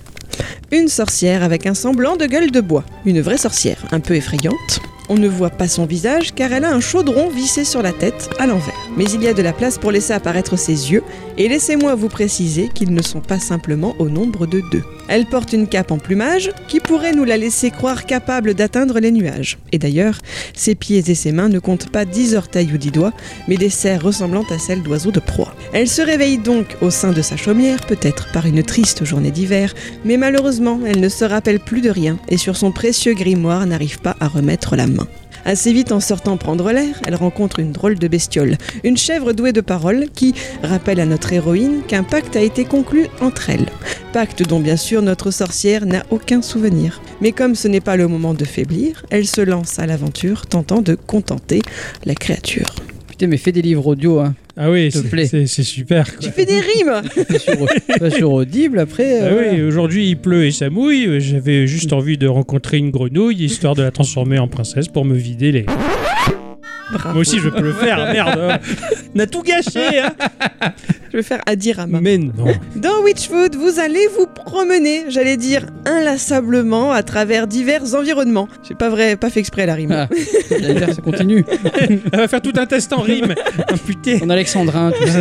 une sorcière avec un semblant de gueule de bois, une vraie sorcière, un peu effrayante. On ne voit pas son visage car elle a un chaudron vissé sur la tête à l'envers. Mais il y a de la place pour laisser apparaître ses yeux et laissez-moi vous préciser qu'ils ne sont pas simplement au nombre de deux. Elle porte une cape en plumage qui pourrait nous la laisser croire capable d'atteindre les nuages. Et d'ailleurs, ses pieds et ses mains ne comptent pas dix orteils ou dix doigts, mais des serres ressemblant à celles d'oiseaux de proie. Elle se réveille donc au sein de sa chaumière, peut-être par une triste journée d'hiver, mais malheureusement, elle ne se rappelle plus de rien et sur son précieux grimoire n'arrive pas à remettre la main. Assez vite en sortant prendre l'air, elle rencontre une drôle de bestiole, une chèvre douée de paroles qui rappelle à notre héroïne qu'un pacte a été conclu entre elles. Pacte dont bien sûr notre sorcière n'a aucun souvenir. Mais comme ce n'est pas le moment de faiblir, elle se lance à l'aventure tentant de contenter la créature. Putain, mais fais des livres audio, hein. Ah oui, te c'est- plaît. c'est c'est super. quoi. Tu fais des rimes Pas sur, pas sur Audible après. Ah euh, oui, voilà. aujourd'hui il pleut et ça mouille. J'avais juste envie de rencontrer une grenouille histoire de la transformer en princesse pour me vider les. Moi aussi je peux le faire, merde. On a tout gâché, hein. Je vais faire Adirama. Mais non. Dans Witchwood, vous allez vous promener, j'allais dire inlassablement, à travers divers environnements. J'ai pas vrai, pas fait exprès la rime. Ah, j'allais dire, ça continue. Elle va faire tout un test en rime. Oh, putain. En alexandrin, tout ça.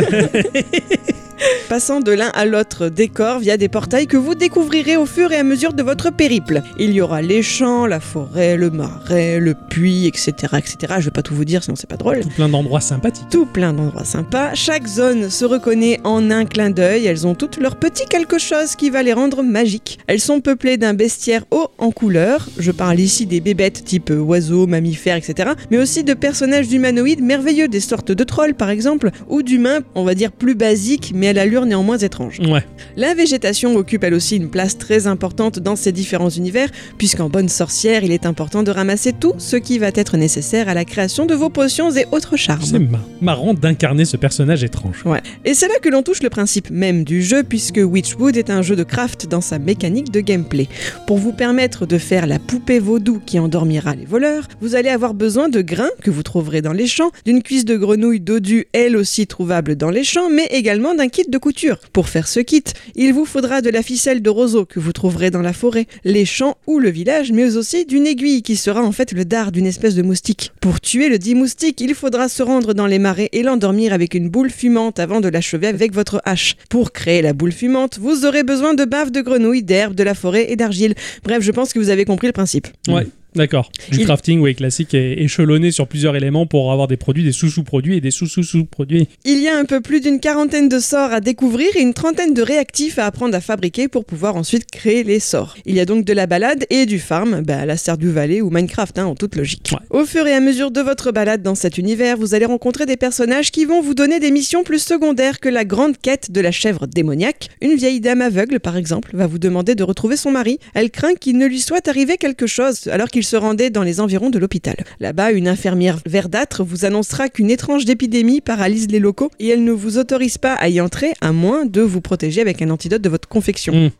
Passant de l'un à l'autre décor via des portails que vous découvrirez au fur et à mesure de votre périple. Il y aura les champs, la forêt, le marais, le puits, etc. etc. Je vais pas tout vous dire sinon c'est pas drôle. Tout plein d'endroits sympathiques. Tout plein d'endroits sympas. Chaque zone se reconnaît en un clin d'œil. Elles ont toutes leur petit quelque chose qui va les rendre magiques. Elles sont peuplées d'un bestiaire haut en couleur. Je parle ici des bébêtes type oiseaux, mammifères, etc. Mais aussi de personnages humanoïdes merveilleux, des sortes de trolls par exemple, ou d'humains, on va dire plus basiques, mais à l'allure néanmoins étrange. Ouais. La végétation occupe elle aussi une place très importante dans ces différents univers, puisqu'en bonne sorcière, il est important de ramasser tout ce qui va être nécessaire à la création de vos potions et autres charmes. C'est ma- marrant d'incarner ce personnage étrange. Ouais. Et c'est là que l'on touche le principe même du jeu, puisque Witchwood est un jeu de craft dans sa mécanique de gameplay. Pour vous permettre de faire la poupée vaudou qui endormira les voleurs, vous allez avoir besoin de grains que vous trouverez dans les champs, d'une cuisse de grenouille dodue elle aussi trouvable dans les champs, mais également d'un kit de couture. Pour faire ce kit, il vous faudra de la ficelle de roseau que vous trouverez dans la forêt, les champs ou le village, mais aussi d'une aiguille qui sera en fait le dard d'une espèce de moustique. Pour tuer le dit moustique, il faudra se rendre dans les marais et l'endormir avec une boule fumante avant de l'achever avec votre hache. Pour créer la boule fumante, vous aurez besoin de bave de grenouille, d'herbe, de la forêt et d'argile. Bref, je pense que vous avez compris le principe. Ouais. D'accord. Du Il- crafting, oui, classique et échelonné sur plusieurs éléments pour avoir des produits, des sous-sous-produits et des sous-sous-sous-produits. Il y a un peu plus d'une quarantaine de sorts à découvrir et une trentaine de réactifs à apprendre à fabriquer pour pouvoir ensuite créer les sorts. Il y a donc de la balade et du farm, bah, à la Stardew Valley ou Minecraft hein, en toute logique. Ouais. Au fur et à mesure de votre balade dans cet univers, vous allez rencontrer des personnages qui vont vous donner des missions plus secondaires que la grande quête de la chèvre démoniaque. Une vieille dame aveugle, par exemple, va vous demander de retrouver son mari. Elle craint qu'il ne lui soit arrivé quelque chose alors qu'il se rendait dans les environs de l'hôpital. Là-bas, une infirmière verdâtre vous annoncera qu'une étrange épidémie paralyse les locaux et elle ne vous autorise pas à y entrer à moins de vous protéger avec un antidote de votre confection. Mm.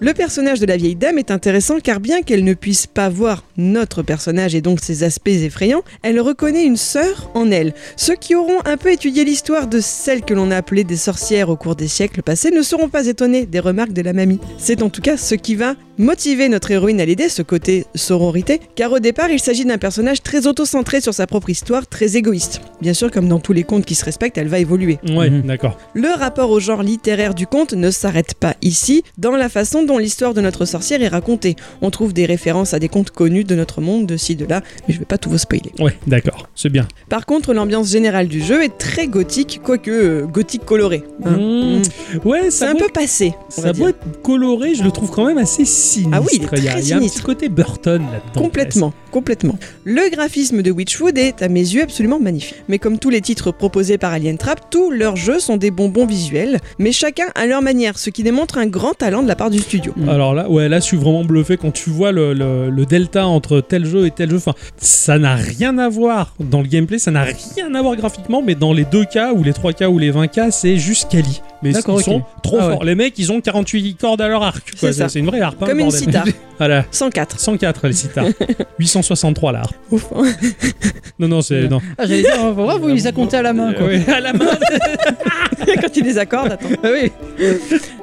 Le personnage de la vieille dame est intéressant car bien qu'elle ne puisse pas voir notre personnage et donc ses aspects effrayants, elle reconnaît une sœur en elle. Ceux qui auront un peu étudié l'histoire de celles que l'on a appelées des sorcières au cours des siècles passés ne seront pas étonnés des remarques de la mamie. C'est en tout cas ce qui va motiver notre héroïne à l'aider, ce côté sororité, car au départ il s'agit d'un personnage très auto-centré sur sa propre histoire, très égoïste. Bien sûr, comme dans tous les contes qui se respectent, elle va évoluer. Ouais, Mhm. d'accord. Le rapport au genre littéraire du conte ne s'arrête pas ici, dans la façon dont l'histoire de notre sorcière est racontée. On trouve des références à des contes connus de notre monde, de ci, de là, mais je vais pas tout vous spoiler. Ouais, d'accord. C'est bien. Par contre, l'ambiance générale du jeu est très gothique, quoique euh, gothique coloré. hein. Mmh. Mmh. Ouais, C'est un peu passé. Ça doit être coloré, je le trouve quand même assez sinistre. Ah oui, il est y a, très il y a un sinistre. petit côté Burton là-dedans. Complètement, complètement. Le graphisme de Witchwood est, à mes yeux, absolument magnifique. mais comme tous les titres proposés par Alien Trap, tous leurs jeux sont des bonbons visuels, mais chacun à leur manière, ce qui démontre un grand talent de la part du Mm. Alors là, ouais, là, je suis vraiment bluffé quand tu vois le delta entre tel jeu et tel jeu. Enfin, ça n'a rien à voir dans le gameplay, ça n'a rien à voir graphiquement, mais dans les deux cas, ou les trois cas, ou les 20 cas, c'est juste quali. Mais ils sont trop Ah ouais. forts. Les mecs, ils ont 48 cordes à leur arc. quoi. C'est une vraie harpe. hein, Comme une bordel. sitar, Voilà. 104. 104 les sitars. 863 là. Ouf. Non, non, c'est. Non. Ah, j'allais dire, va voir, vous les a comptés à la main, quoi. Euh, ouais, à la main. Quand il les accorde, attends. Ah oui.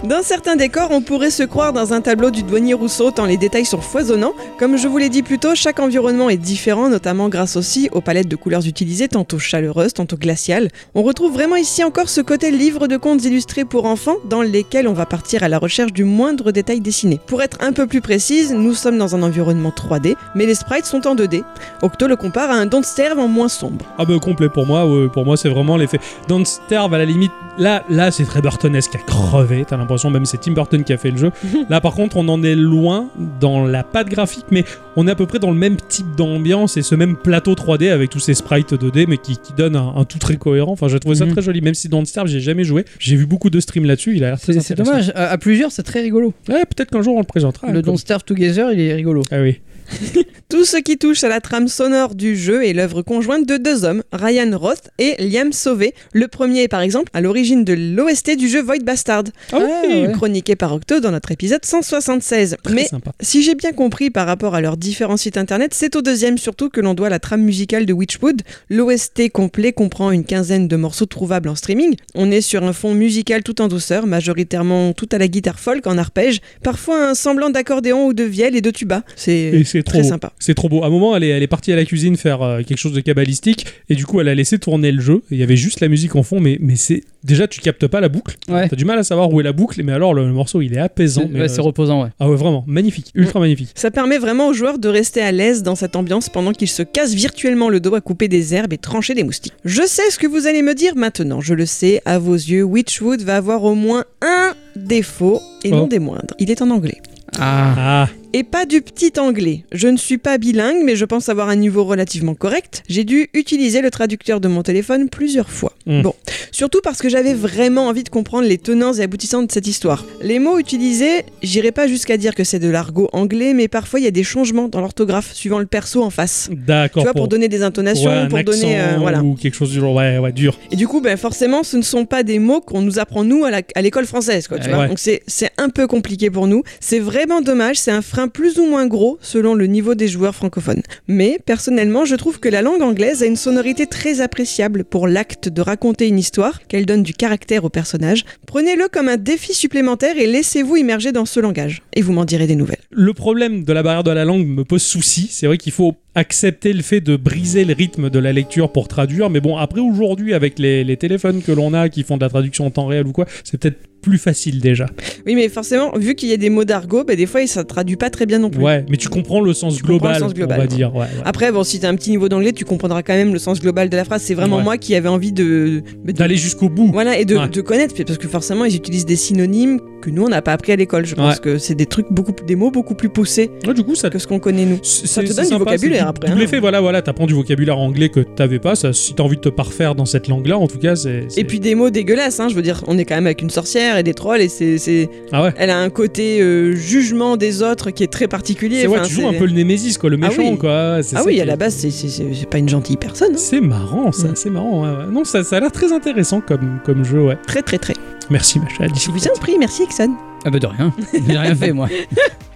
Dans certains décors, on pourrait se croire dans un tableau du douanier Rousseau tant les détails sont foisonnants. Comme je vous l'ai dit plus tôt, chaque environnement est différent, notamment grâce aussi aux palettes de couleurs utilisées, tantôt chaleureuses, tantôt glaciales. On retrouve vraiment ici encore ce côté livre de contes illustrés pour enfants dans lesquels on va partir à la recherche du moindre détail dessiné. Pour être un peu plus précise, nous sommes dans un environnement 3D, mais les sprites sont en 2D. Octo le compare à un Don't Starve en moins sombre. Ah bah complet pour moi, ouais, pour moi c'est vraiment l'effet. Don't Starve à la limite, là, là c'est très Burtonesque à crever, t'as l'impression même c'est Tim Burton qui a fait le jeu. là par contre on en est loin dans la patte graphique, mais on est à peu près dans le même type d'ambiance et ce même plateau 3D avec tous ces sprites 2D mais qui, qui donnent un, un tout très cohérent. Enfin j'ai trouvé ça Mhm. très joli, même si Don't Starve j'ai jamais joué, j'ai vu beaucoup de streams là-dessus, il a l'air C'est dommage, à, à plusieurs, c'est très rigolo. Ouais, peut-être qu'un jour on le présentera. le Don't Starve Together, il est rigolo. Ah oui. Tout ce qui touche à la trame sonore du jeu est l'œuvre conjointe de deux hommes, Ryan Roth et Liam Sauvé. Le premier est par exemple à l'origine de l'OST du jeu Void Bastard, Ah oui, Ah, ouais. chroniqué par Octo dans notre épisode 176. très Mais sympa. si j'ai bien compris par rapport à leurs différents sites internet, c'est au deuxième surtout que l'on doit la trame musicale de Witchwood. L'OST complet comprend une quinzaine de morceaux trouvables en streaming. On est sur un fond musical tout en douceur, majoritairement tout à la guitare folk en arpège, parfois un semblant d'accordéon ou de vielle et de tuba. C'est c'est trop très beau. sympa. C'est trop beau. À un moment, elle est, elle est partie à la cuisine faire euh, quelque chose de cabalistique et du coup, elle a laissé tourner le jeu. Et Il y avait juste la musique en fond, mais, mais c'est déjà tu captes pas la boucle. Ouais. T'as du mal à savoir où est la boucle, mais alors le, le morceau il est apaisant. C'est mais, ouais, euh, c'est reposant, ouais. ah ouais, vraiment magnifique, ultra magnifique. Ça permet vraiment aux joueurs de rester à l'aise dans cette ambiance pendant qu'ils se cassent virtuellement le dos à couper des herbes et trancher des moustiques. Je sais ce que vous allez me dire maintenant, je le sais, à vos yeux, Witchwood va avoir au moins un défaut, et Oh. non des moindres. Il est en anglais. Ah. Ah, Et pas du petit anglais. Je ne suis pas bilingue, mais je pense avoir un niveau relativement correct. J'ai dû utiliser le traducteur de mon téléphone plusieurs fois. Mm. Bon, surtout parce que j'avais vraiment envie de comprendre les tenants et aboutissants de cette histoire. Les mots utilisés, j'irai pas jusqu'à dire que c'est de l'argot anglais, mais parfois il y a des changements dans l'orthographe suivant le perso en face. d'accord. Tu vois, pour, donner des intonations, ouais, pour donner. euh, voilà. Ou quelque chose du genre, ouais, ouais, dur. Et du coup, ben, forcément, ce ne sont pas des mots qu'on nous apprend nous à l'école française. Quoi, tu vois. Donc c'est c'est un peu compliqué pour nous. C'est vraiment dommage. C'est un plus ou moins gros selon le niveau des joueurs francophones. Mais personnellement, je trouve que la langue anglaise a une sonorité très appréciable pour l'acte de raconter une histoire, qu'elle donne du caractère au personnage. Prenez-le comme un défi supplémentaire et laissez-vous immerger dans ce langage. Et vous m'en direz des nouvelles. Le problème de la barrière de la langue me pose souci. C'est vrai qu'il faut accepter le fait de briser le rythme de la lecture pour traduire. Mais bon, après aujourd'hui, avec les, les téléphones que l'on a qui font de la traduction en temps réel ou quoi, c'est peut-être plus facile déjà. Oui, mais forcément, vu qu'il y a des mots d'argot, ben, des fois, ça traduit pas très bien non plus. Ouais, mais tu comprends le sens global, le sens global, on va dire. Ouais, ouais. Après, bon, si t'as un petit niveau d'anglais, tu comprendras quand même le sens global de la phrase. C'est vraiment Ouais. moi qui avais envie de, D'aller jusqu'au bout. Voilà, et de, de connaître, parce que forcément, ils utilisent des synonymes que nous, on n'a pas appris à l'école. Je pense Ouais. que c'est des trucs beaucoup, des mots beaucoup plus poussés Ouais, du coup, ça que ce qu'on connaît nous. Ça te donne du vocabulaire après, Double hein. effet, voilà, voilà, t'apprends du vocabulaire anglais que t'avais pas. Ça, si t'as envie de te parfaire dans cette langue-là, en tout cas, c'est. Et puis des mots dégueulasses, hein, je veux dire, on est quand même avec une sorcière et des trolls, et c'est, ah ouais. elle a un côté euh, jugement des autres qui est très particulier. C'est Enfin, tu joues un peu le Némésis, quoi, le Ah méchant, oui. quoi. Ah oui, qui à la base, c'est, pas une gentille personne. hein. C'est marrant, ça, Mm. c'est marrant. Non, ça, ça a l'air très intéressant comme, comme jeu, ouais. Très, très, très. Merci, Macha. Je vous en prie, merci, Exxon. Ah bah de rien. J'ai rien fait, moi.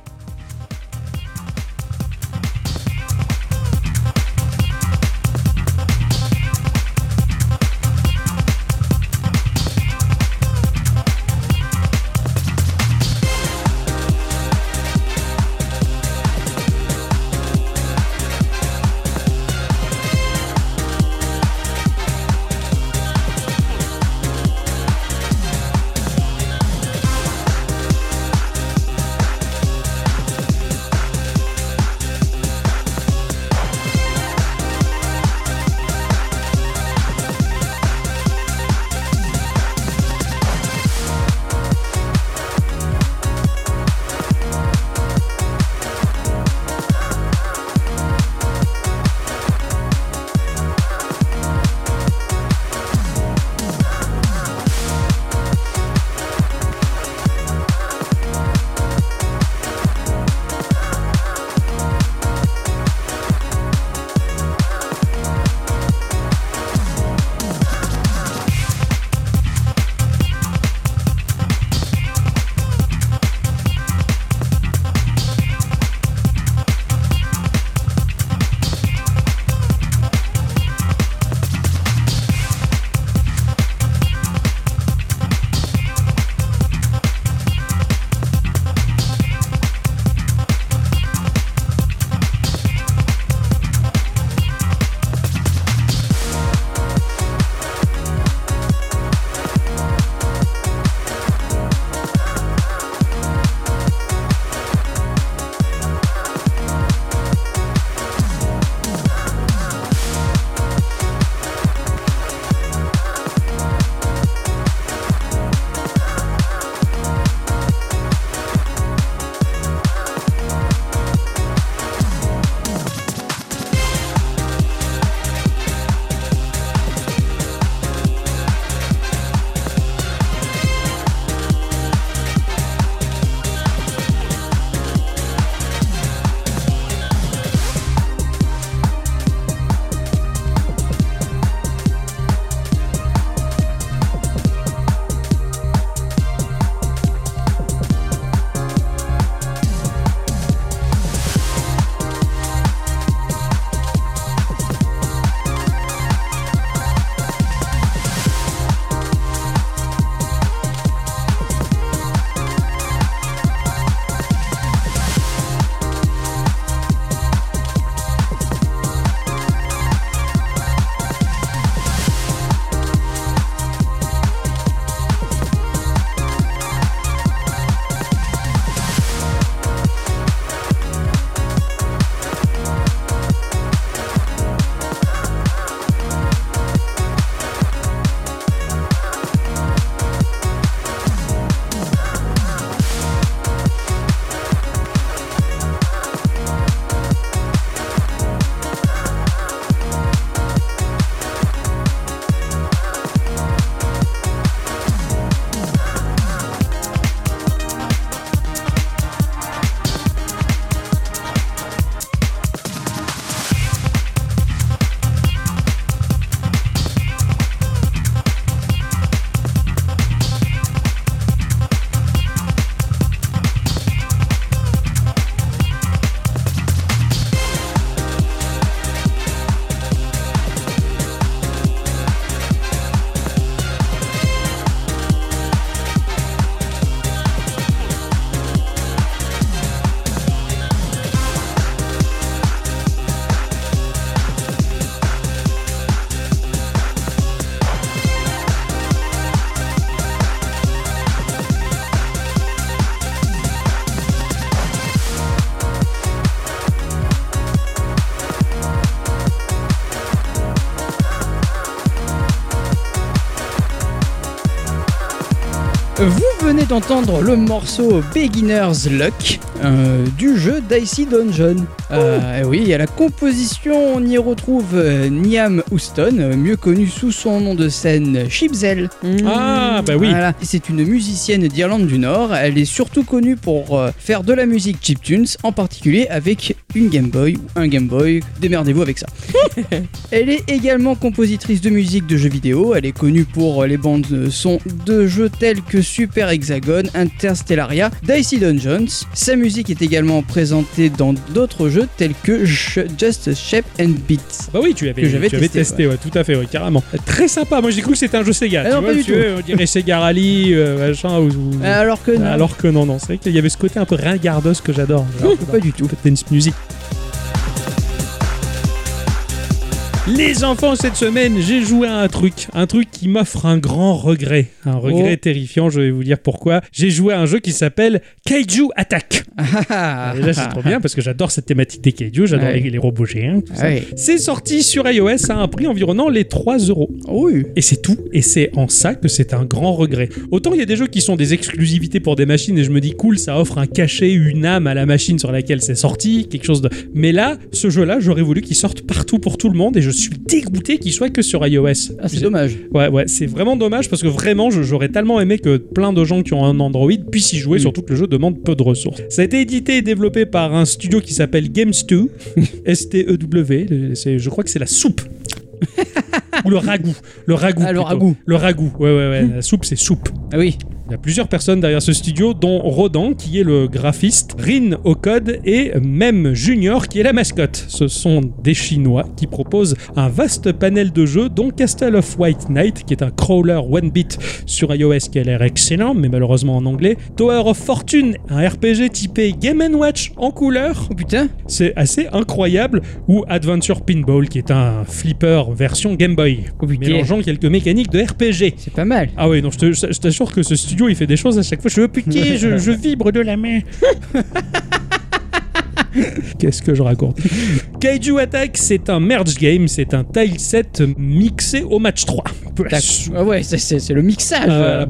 d'entendre le morceau Beginner's Luck euh, du jeu Dicey Dungeon. Euh, et oui, à la composition, on y retrouve euh, Niam Houston, euh, mieux connue sous son nom de scène Chipzel. Ah, bah oui. Voilà. C'est une musicienne d'Irlande du Nord. Elle est surtout connue pour euh, faire de la musique chiptunes, en particulier avec une Game Boy ou un Game Boy. Démerdez-vous avec ça. Elle est également compositrice de musique de jeux vidéo. Elle est connue pour les bandes son de jeux tels que Super Hexagon, Interstellaria, Dicey Dungeons. Sa musique est également présentée dans d'autres jeux tels que Just Shape and Beats. Bah oui, tu avais, Que j'avais tu avais testé, testé, ouais. tout à fait, ouais, carrément. Très sympa, moi j'ai cru que c'était un jeu Sega. Ah tu non, vois, pas du tu tout. on dirait Sega Rally, euh, machin, ou, ou- Alors que non, Alors que non, non, c'est vrai qu'il y avait ce côté un peu ringardos que j'adore. J'adore. pas du tout. Dance music. Les enfants, cette semaine, j'ai joué à un truc, un truc qui m'offre un grand regret, un regret Oh. terrifiant, je vais vous dire pourquoi. J'ai joué à un jeu qui s'appelle Kaiju Attack. Ah, Alors déjà, c'est trop bien parce que j'adore cette thématique des Kaiju, j'adore Ouais. les, les robots géants. Ouais. C'est sorti sur iOS à un prix environnant les 3 euros. Oui. Et c'est tout, et c'est en ça que c'est un grand regret. Autant il y a des jeux qui sont des exclusivités pour des machines, et je me dis cool, ça offre un cachet, une âme à la machine sur laquelle c'est sorti, quelque chose de. Mais là, ce jeu-là, j'aurais voulu qu'il sorte partout pour tout le monde, et je suis dégoûté qu'il soit que sur iOS. Ah, c'est dommage. Ouais, ouais, c'est vraiment dommage parce que vraiment, je- j'aurais tellement aimé que plein de gens qui ont un Android puissent y jouer, surtout que le jeu demande peu de ressources. Ça a été édité et développé par un studio qui s'appelle Games2, S-T-E-W, le- c'est- je crois que c'est la soupe. Ou le ragoût. Le ragoût. Ah, le ragoût. Le ragoût, ouais, ouais, ouais. La soupe, c'est soupe. Ah oui. Il y a plusieurs personnes derrière ce studio, dont Rodan, qui est le graphiste, Rin au code et Mem Junior, qui est la mascotte. Ce sont des Chinois qui proposent un vaste panel de jeux, dont Castle of White Knight, qui est un crawler one bit sur iOS qui a l'air excellent, mais malheureusement en anglais. Tower of Fortune, un RPG typé Game Watch en couleur. Oh putain. C'est assez incroyable. Ou Adventure Pinball, qui est un flipper version Game Boy, Oh putain. mélangeant quelques mécaniques de RPG. C'est pas mal. Ah oui, te- je t'assure que ce studio, il fait des choses à chaque fois. Je putain, je, je vibre de la main. Qu'est-ce que je raconte Kaiju Attack, c'est un merge game, c'est un tile set mixé au match 3. D'accord. Ah ouais, c'est- le mixage. Euh, euh,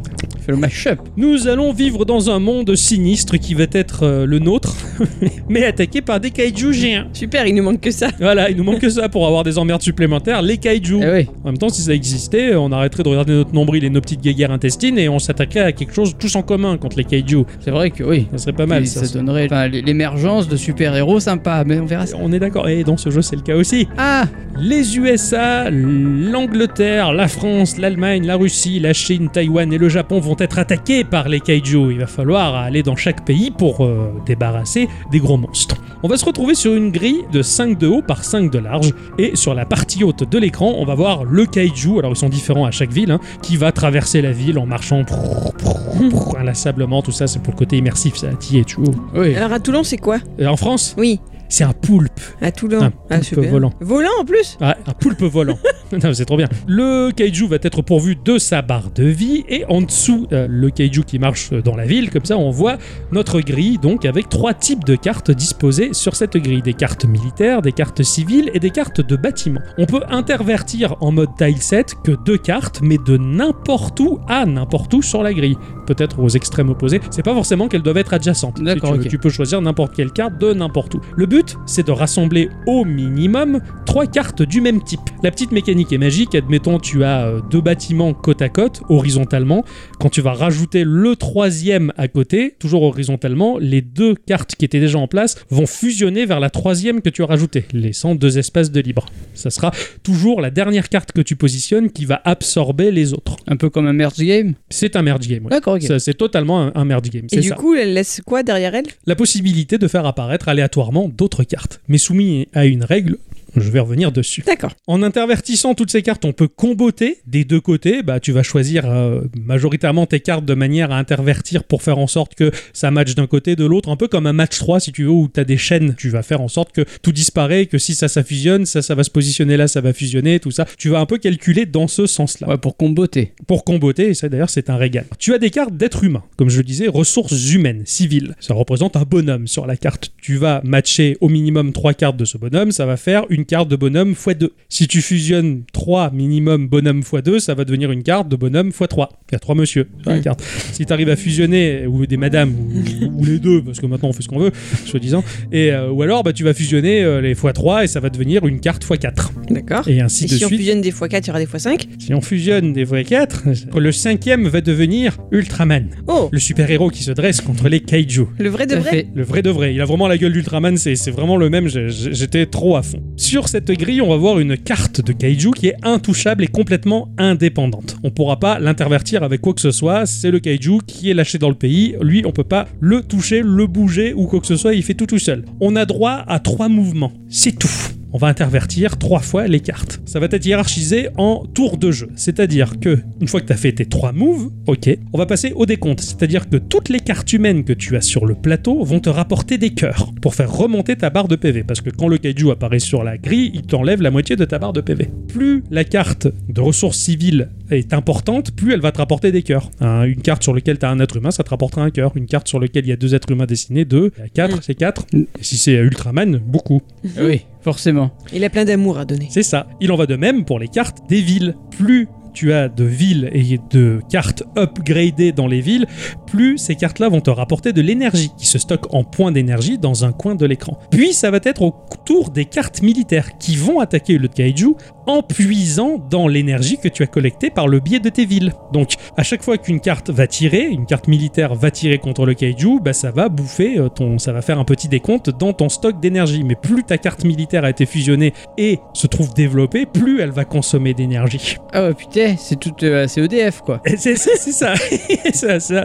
fait le mash-up. Nous allons vivre dans un monde sinistre qui va être euh, le nôtre, mais attaqué par des kaiju géants. Super, il nous manque que ça. Voilà, il nous manque que ça pour avoir des emmerdes supplémentaires, les kaiju. Eh oui. En même temps, si ça existait, on arrêterait de regarder notre nombril et nos petites guéguerres intestines et on s'attaquerait à quelque chose tous en commun contre les kaiju. C'est vrai que oui. Ça serait pas mal. Ça, ça, donnerait l'émergence de super-héros sympa, mais on verra ça. On est d'accord. Et dans ce jeu, c'est le cas aussi. Ah Les USA, l'Angleterre, la France, l'Allemagne, la Russie, la Chine, Taïwan et le Japon vont être attaqués par les kaiju. Il va falloir aller dans chaque pays pour euh, débarrasser des gros monstres. On va se retrouver sur une grille de 5 de haut par 5 de large. Et sur la partie haute de l'écran, on va voir le kaiju. Alors ils sont différents à chaque ville, hein, qui va traverser la ville en marchant prrr, prrr, prrr, inlassablement. Tout ça, c'est pour le côté immersif. Ça est, tu vois. Oui. Alors à Toulon, c'est quoi? Et en France, Oui, c'est un poulpe. à Toulon. Un ah, poulpe super. volant. Volant en plus Ouais, un poulpe volant. non, c'est trop bien. Le kaiju va être pourvu de sa barre de vie et en dessous, euh, le kaiju qui marche dans la ville, comme ça on voit notre grille, donc avec trois types de cartes disposées sur cette grille. Des cartes militaires, des cartes civiles et des cartes de bâtiments. On peut intervertir en mode tileset que deux cartes, mais de n'importe où à n'importe où sur la grille. Peut-être aux extrêmes opposés. C'est pas forcément qu'elles doivent être adjacentes. Si tu, tu peux choisir n'importe quelle carte de n'importe où. Le but, c'est de rassembler au minimum trois cartes du même type. La petite mécanique est magique. Admettons, tu as euh, deux bâtiments côte à côte, horizontalement. Quand tu vas rajouter le troisième à côté, toujours horizontalement, les deux cartes qui étaient déjà en place vont fusionner vers la troisième que tu as rajoutée, laissant deux espaces de libre. Ça sera toujours la dernière carte que tu positionnes qui va absorber les autres. Un peu comme un merge game? C'est un merge game. ouais. D'accord, ok. Ça, C'est totalement un, un merge game. Et C'est du ça. coup, elle laisse quoi derrière elle? La possibilité de faire apparaître aléatoirement d'autres mais soumis à une règle. Je vais revenir dessus. D'accord. En intervertissant toutes ces cartes, on peut comboter des deux côtés. Bah, tu vas choisir euh, majoritairement tes cartes de manière à intervertir pour faire en sorte que ça matche d'un côté, de l'autre. Un peu comme un match 3, si tu veux, où tu as des chaînes. Tu vas faire en sorte que tout disparaît, que si ça, ça fusionne, ça, ça va se positionner là, ça va fusionner, tout ça. Tu vas un peu calculer dans ce sens-là Ouais, pour comboter. pour comboter, et ça d'ailleurs c'est un régal. Tu as des cartes d'êtres humains, comme je le disais, ressources humaines, civiles. Ça représente un bonhomme sur la carte. Tu vas matcher au minimum trois cartes de ce bonhomme, ça va faire une une carte de bonhomme x2. Si tu fusionnes 3 minimum bonhomme x2, ça va devenir une carte de bonhomme x3. Il y a 3 monsieur sur la carte. Si tu arrives à fusionner, ou des madames, ou, ou les deux, parce que maintenant on fait ce qu'on veut, soi-disant, et, euh, ou alors bah, tu vas fusionner euh, les x3 et ça va devenir une carte x4. D'accord. Et ainsi Et de si on suite. fusionne des x4, il y aura des x5 Si on fusionne des x4, le cinquième va devenir Ultraman, Oh, le super-héros qui se dresse contre les kaiju. le vrai de vrai? Le vrai de vrai. Il a vraiment la gueule d'Ultraman, c'est c'est vraiment le même. J'étais trop à fond. Sur cette grille, on va voir une carte de kaiju qui est intouchable et complètement indépendante. On pourra pas l'intervertir avec quoi que ce soit. C'est le kaiju qui est lâché dans le pays. Lui, on peut pas le toucher, le bouger ou quoi que ce soit. Il fait tout tout seul. On a droit à trois mouvements. C'est tout. On va intervertir trois fois les cartes. Ça va être hiérarchisé en tour de jeu. C'est-à-dire que, une fois que tu as fait tes trois moves, ok, on va passer au décompte. C'est-à-dire que toutes les cartes humaines que tu as sur le plateau vont te rapporter des cœurs pour faire remonter ta barre de PV. Parce que quand le kaiju apparaît sur la grille, il t'enlève la moitié de ta barre de PV. Plus la carte de ressources civiles est importante, plus elle va te rapporter des cœurs. Hein, une carte sur laquelle tu as un être humain, ça te rapportera un cœur. Une carte sur laquelle il y a deux êtres humains dessinés, deux. Il y a quatre, c'est quatre. Et si c'est Ultraman, beaucoup. Oui, forcément. Il a plein d'amour à donner. C'est ça. Il en va de même pour les cartes des villes. Plus tu as de villes et de cartes upgradées dans les villes, plus ces cartes-là vont te rapporter de l'énergie qui se stocke en points d'énergie dans un coin de l'écran. Puis ça va être au tour des cartes militaires qui vont attaquer le kaiju en puisant dans l'énergie que tu as collectée par le biais de tes villes. Donc à chaque fois qu'une carte va tirer, une carte militaire va tirer contre le kaiju, bah ça va bouffer euh, ton, ça va faire un petit décompte dans ton stock d'énergie. Mais plus ta carte militaire a été fusionnée et se trouve développée, plus elle va consommer d'énergie. Ah ouais, putain, c'est tout. euh, c'est EDF quoi. C'est ça,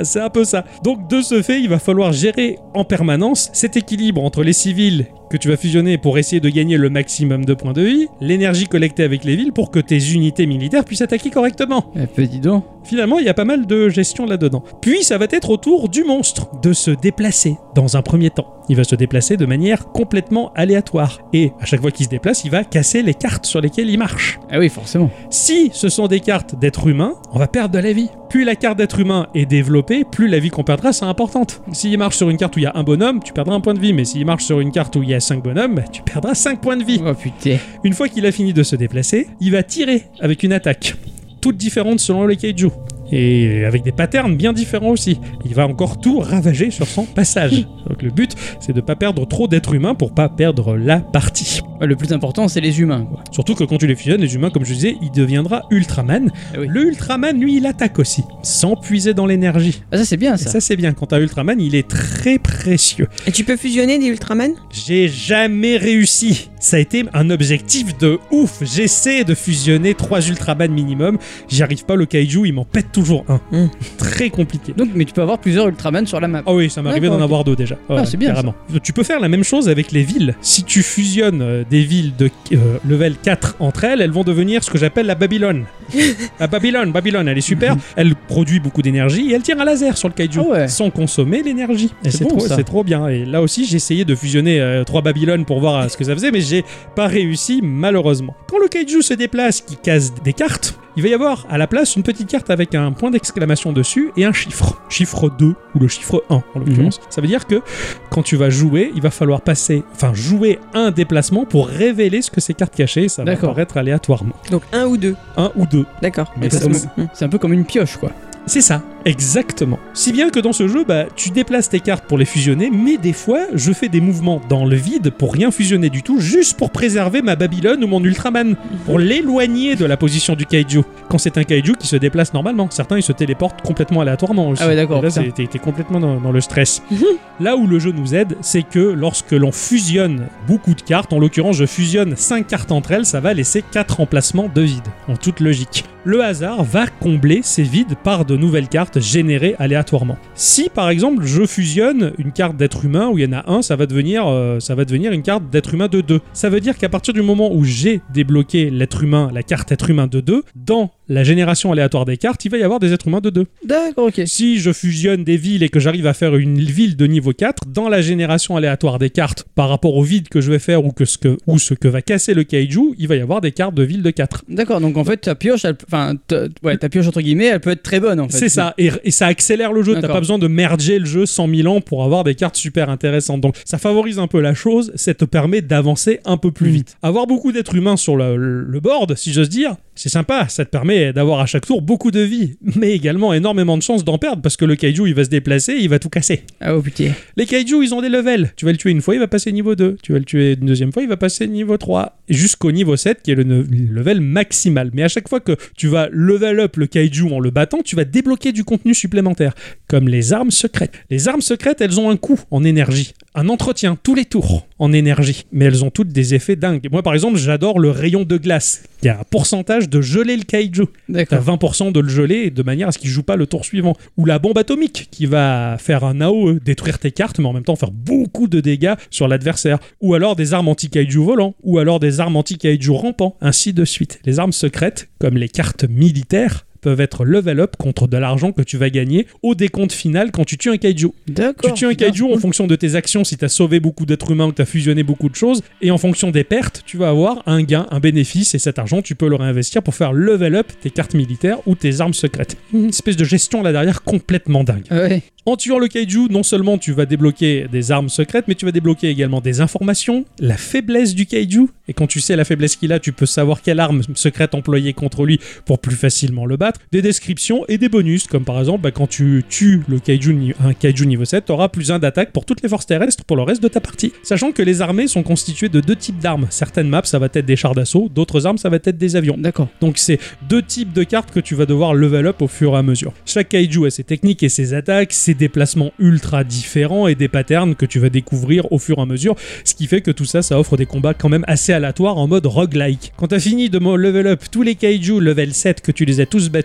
c'est un peu ça. Donc de ce fait, il va falloir gérer en permanence cet équilibre entre les civils que tu vas fusionner pour essayer de gagner le maximum de points de vie, l'énergie collectée avec les villes pour que tes unités militaires puissent attaquer correctement. Eh, peu, dis donc. Finalement, il y a pas mal de gestion là-dedans. Puis, ça va être au tour du monstre de se déplacer dans un premier temps. Il va se déplacer de manière complètement aléatoire. Et à chaque fois qu'il se déplace, il va casser les cartes sur lesquelles il marche. Ah oui, forcément. Si ce sont des cartes d'être humain, on va perdre de la vie. Plus la carte d'être humain est développée, plus la vie qu'on perdra sera importante. S'il marche sur une carte où il y a un bonhomme, tu perdras un point de vie. Mais s'il marche sur une carte où il y a 5 bonhommes, tu perdras 5 points de vie. Oh putain. Une fois qu'il a fini de se déplacer, il va tirer avec une attaque, toute différente selon les kaiju. Et avec des patterns bien différents aussi. Il va encore tout ravager sur son passage. Donc le but, c'est de pas perdre trop d'êtres humains pour pas perdre la partie. Le plus important, c'est les humains quoi. Surtout que quand tu les fusionnes, les humains, comme je disais, il deviendra Ultraman. Oui. Le Ultraman, lui, il attaque aussi, sans puiser dans l'énergie. Ah ça c'est bien Et ça. ça, c'est bien. Quant à Ultraman, il est très précieux. Et tu peux fusionner des Ultraman? J'ai jamais réussi. Ça a été un objectif de ouf. J'essaie de fusionner trois Ultraman minimum. J'y arrive pas. Le kaiju, il m'en pète toujours un. Mm. Très compliqué. Donc, mais tu peux avoir plusieurs Ultraman sur la map. Ah oui, ça m'est arrivé d'en avoir deux déjà. Ah, c'est bien, Carrément. Tu peux faire la même chose avec les villes. Si tu fusionnes euh, des villes de euh, level 4 entre elles, elles vont devenir ce que j'appelle la Babylone. la Babylone, Babylone, elle est super. Elle produit beaucoup d'énergie et elle tire un laser sur le kaiju Ah ouais. sans consommer l'énergie. C'est bon, trop, trop bien. Et là aussi, j'ai essayé de fusionner euh, trois Babylone pour voir ce que ça faisait, mais j'ai pas réussi malheureusement. Quand le kaiju se déplace, qui casse des cartes, il va y avoir à la place une petite carte avec un point d'exclamation dessus et un chiffre. Chiffre 2 ou le chiffre 1 en l'occurrence. Ça veut dire que quand tu vas jouer, il va falloir passer, enfin jouer un déplacement pour révéler ce que ces cartes cachées. Ça va apparaître aléatoirement. Donc un ou deux. Un ou deux. D'accord. Hmm. C'est un peu comme une pioche quoi. C'est ça, exactement. Si bien que dans ce jeu, bah, tu déplaces tes cartes pour les fusionner, mais des fois, je fais des mouvements dans le vide pour rien fusionner du tout, juste pour préserver ma Babylone ou mon Ultraman, pour l'éloigner de la position du kaiju. Quand c'est un kaiju qui se déplace normalement, certains ils se téléportent complètement aléatoirement aussi. Ah ouais, d'accord, Et Là, putain. c'est- t'es t'es complètement dans, dans le stress. Là où le jeu nous aide, c'est que lorsque l'on fusionne beaucoup de cartes, en l'occurrence je fusionne 5 cartes entre elles, ça va laisser 4 emplacements de vide, en toute logique. Le hasard va combler ces vides par de nouvelles cartes générées aléatoirement. Si par exemple je fusionne une carte d'être humain où il y en a un, ça va devenir, euh, ça va devenir une carte d'être humain de 2. Ça veut dire qu'à partir du moment où j'ai débloqué l'être humain, la carte être humain de 2, dans la génération aléatoire des cartes, il va y avoir des êtres humains de 2. D'accord, ok. Si je fusionne des villes et que j'arrive à faire une ville de niveau 4, dans la génération aléatoire des cartes, par rapport au vide que je vais faire ou, que ce, que, ou ce que va casser le kaiju, il va y avoir des cartes de ville de 4. D'accord, donc en fait ta pioche elle, enfin, ta- ouais, ta pioche entre guillemets, elle peut être très bonne en fait. C'est ça, et, et ça accélère le jeu. T'as pas besoin de merger le jeu 100 000 ans pour avoir des cartes super intéressantes. Donc ça favorise un peu la chose, ça te permet d'avancer un peu plus Mm. vite. Avoir beaucoup d'êtres humains sur le, le board, si j'ose dire, c'est sympa. Ça te permet d'avoir à chaque tour beaucoup de vie, mais également énormément de chances d'en perdre parce que le kaiju il va se déplacer, il va tout casser. Ah oh putain. Les kaiju, ils ont des levels. Tu vas le tuer une fois, il va passer niveau 2. Tu vas le tuer une deuxième fois, il va passer niveau 3. Jusqu'au niveau 7, qui est le ne- level maximal. Mais à chaque fois que tu vas level up le kaiju en le battant, tu vas débloquer du contenu supplémentaire. Comme les armes secrètes. Les armes secrètes, elles ont un coût en énergie. Un entretien tous les tours en énergie. Mais elles ont toutes des effets dingues. Moi, par exemple, j'adore le rayon de glace. Il y a un pourcentage de geler le kaiju. T'as D'accord. 20% de le geler de manière à ce qu'il joue pas le tour suivant. Ou la bombe atomique qui va faire un AOE, détruire tes cartes, mais en même temps faire beaucoup de dégâts sur l'adversaire. Ou alors des armes anti-kaiju volants. Ou alors des armes anti-kaiju rampants. Ainsi de suite. Les armes secrètes, comme les cartes militaires, peuvent être level up contre de l'argent que tu vas gagner au décompte final quand tu tues un kaiju. Tu D'accord. tues un kaiju en fonction de tes actions, si tu as sauvé beaucoup d'êtres humains ou tu as fusionné beaucoup de choses, et en fonction des pertes, tu vas avoir un gain, un bénéfice, et cet argent, tu peux le réinvestir pour faire level up tes cartes militaires ou tes armes secrètes. Une espèce de gestion là derrière complètement dingue. Ouais. En tuant le kaiju, non seulement tu vas débloquer des armes secrètes, mais tu vas débloquer également des informations, la faiblesse du kaiju, et quand tu sais la faiblesse qu'il a, tu peux savoir quelle arme secrète employer contre lui pour plus facilement le battre, des descriptions et des bonus, comme par exemple bah, quand tu tues le kaiju, un kaiju niveau 7, tu auras plus un d'attaque pour toutes les forces terrestres pour le reste de ta partie. Sachant que les armées sont constituées de deux types d'armes. Certaines maps, ça va être des chars d'assaut, d'autres armes, ça va être des avions. D'accord. Donc c'est deux types de cartes que tu vas devoir level up au fur et à mesure. Chaque kaiju a ses techniques et ses attaques, ses déplacements ultra différents et des patterns que tu vas découvrir au fur et à mesure, ce qui fait que tout ça, ça offre des combats quand même assez aléatoires en mode roguelike. Quand t'as fini de level up tous les kaiju level 7 que tu les as tous battus,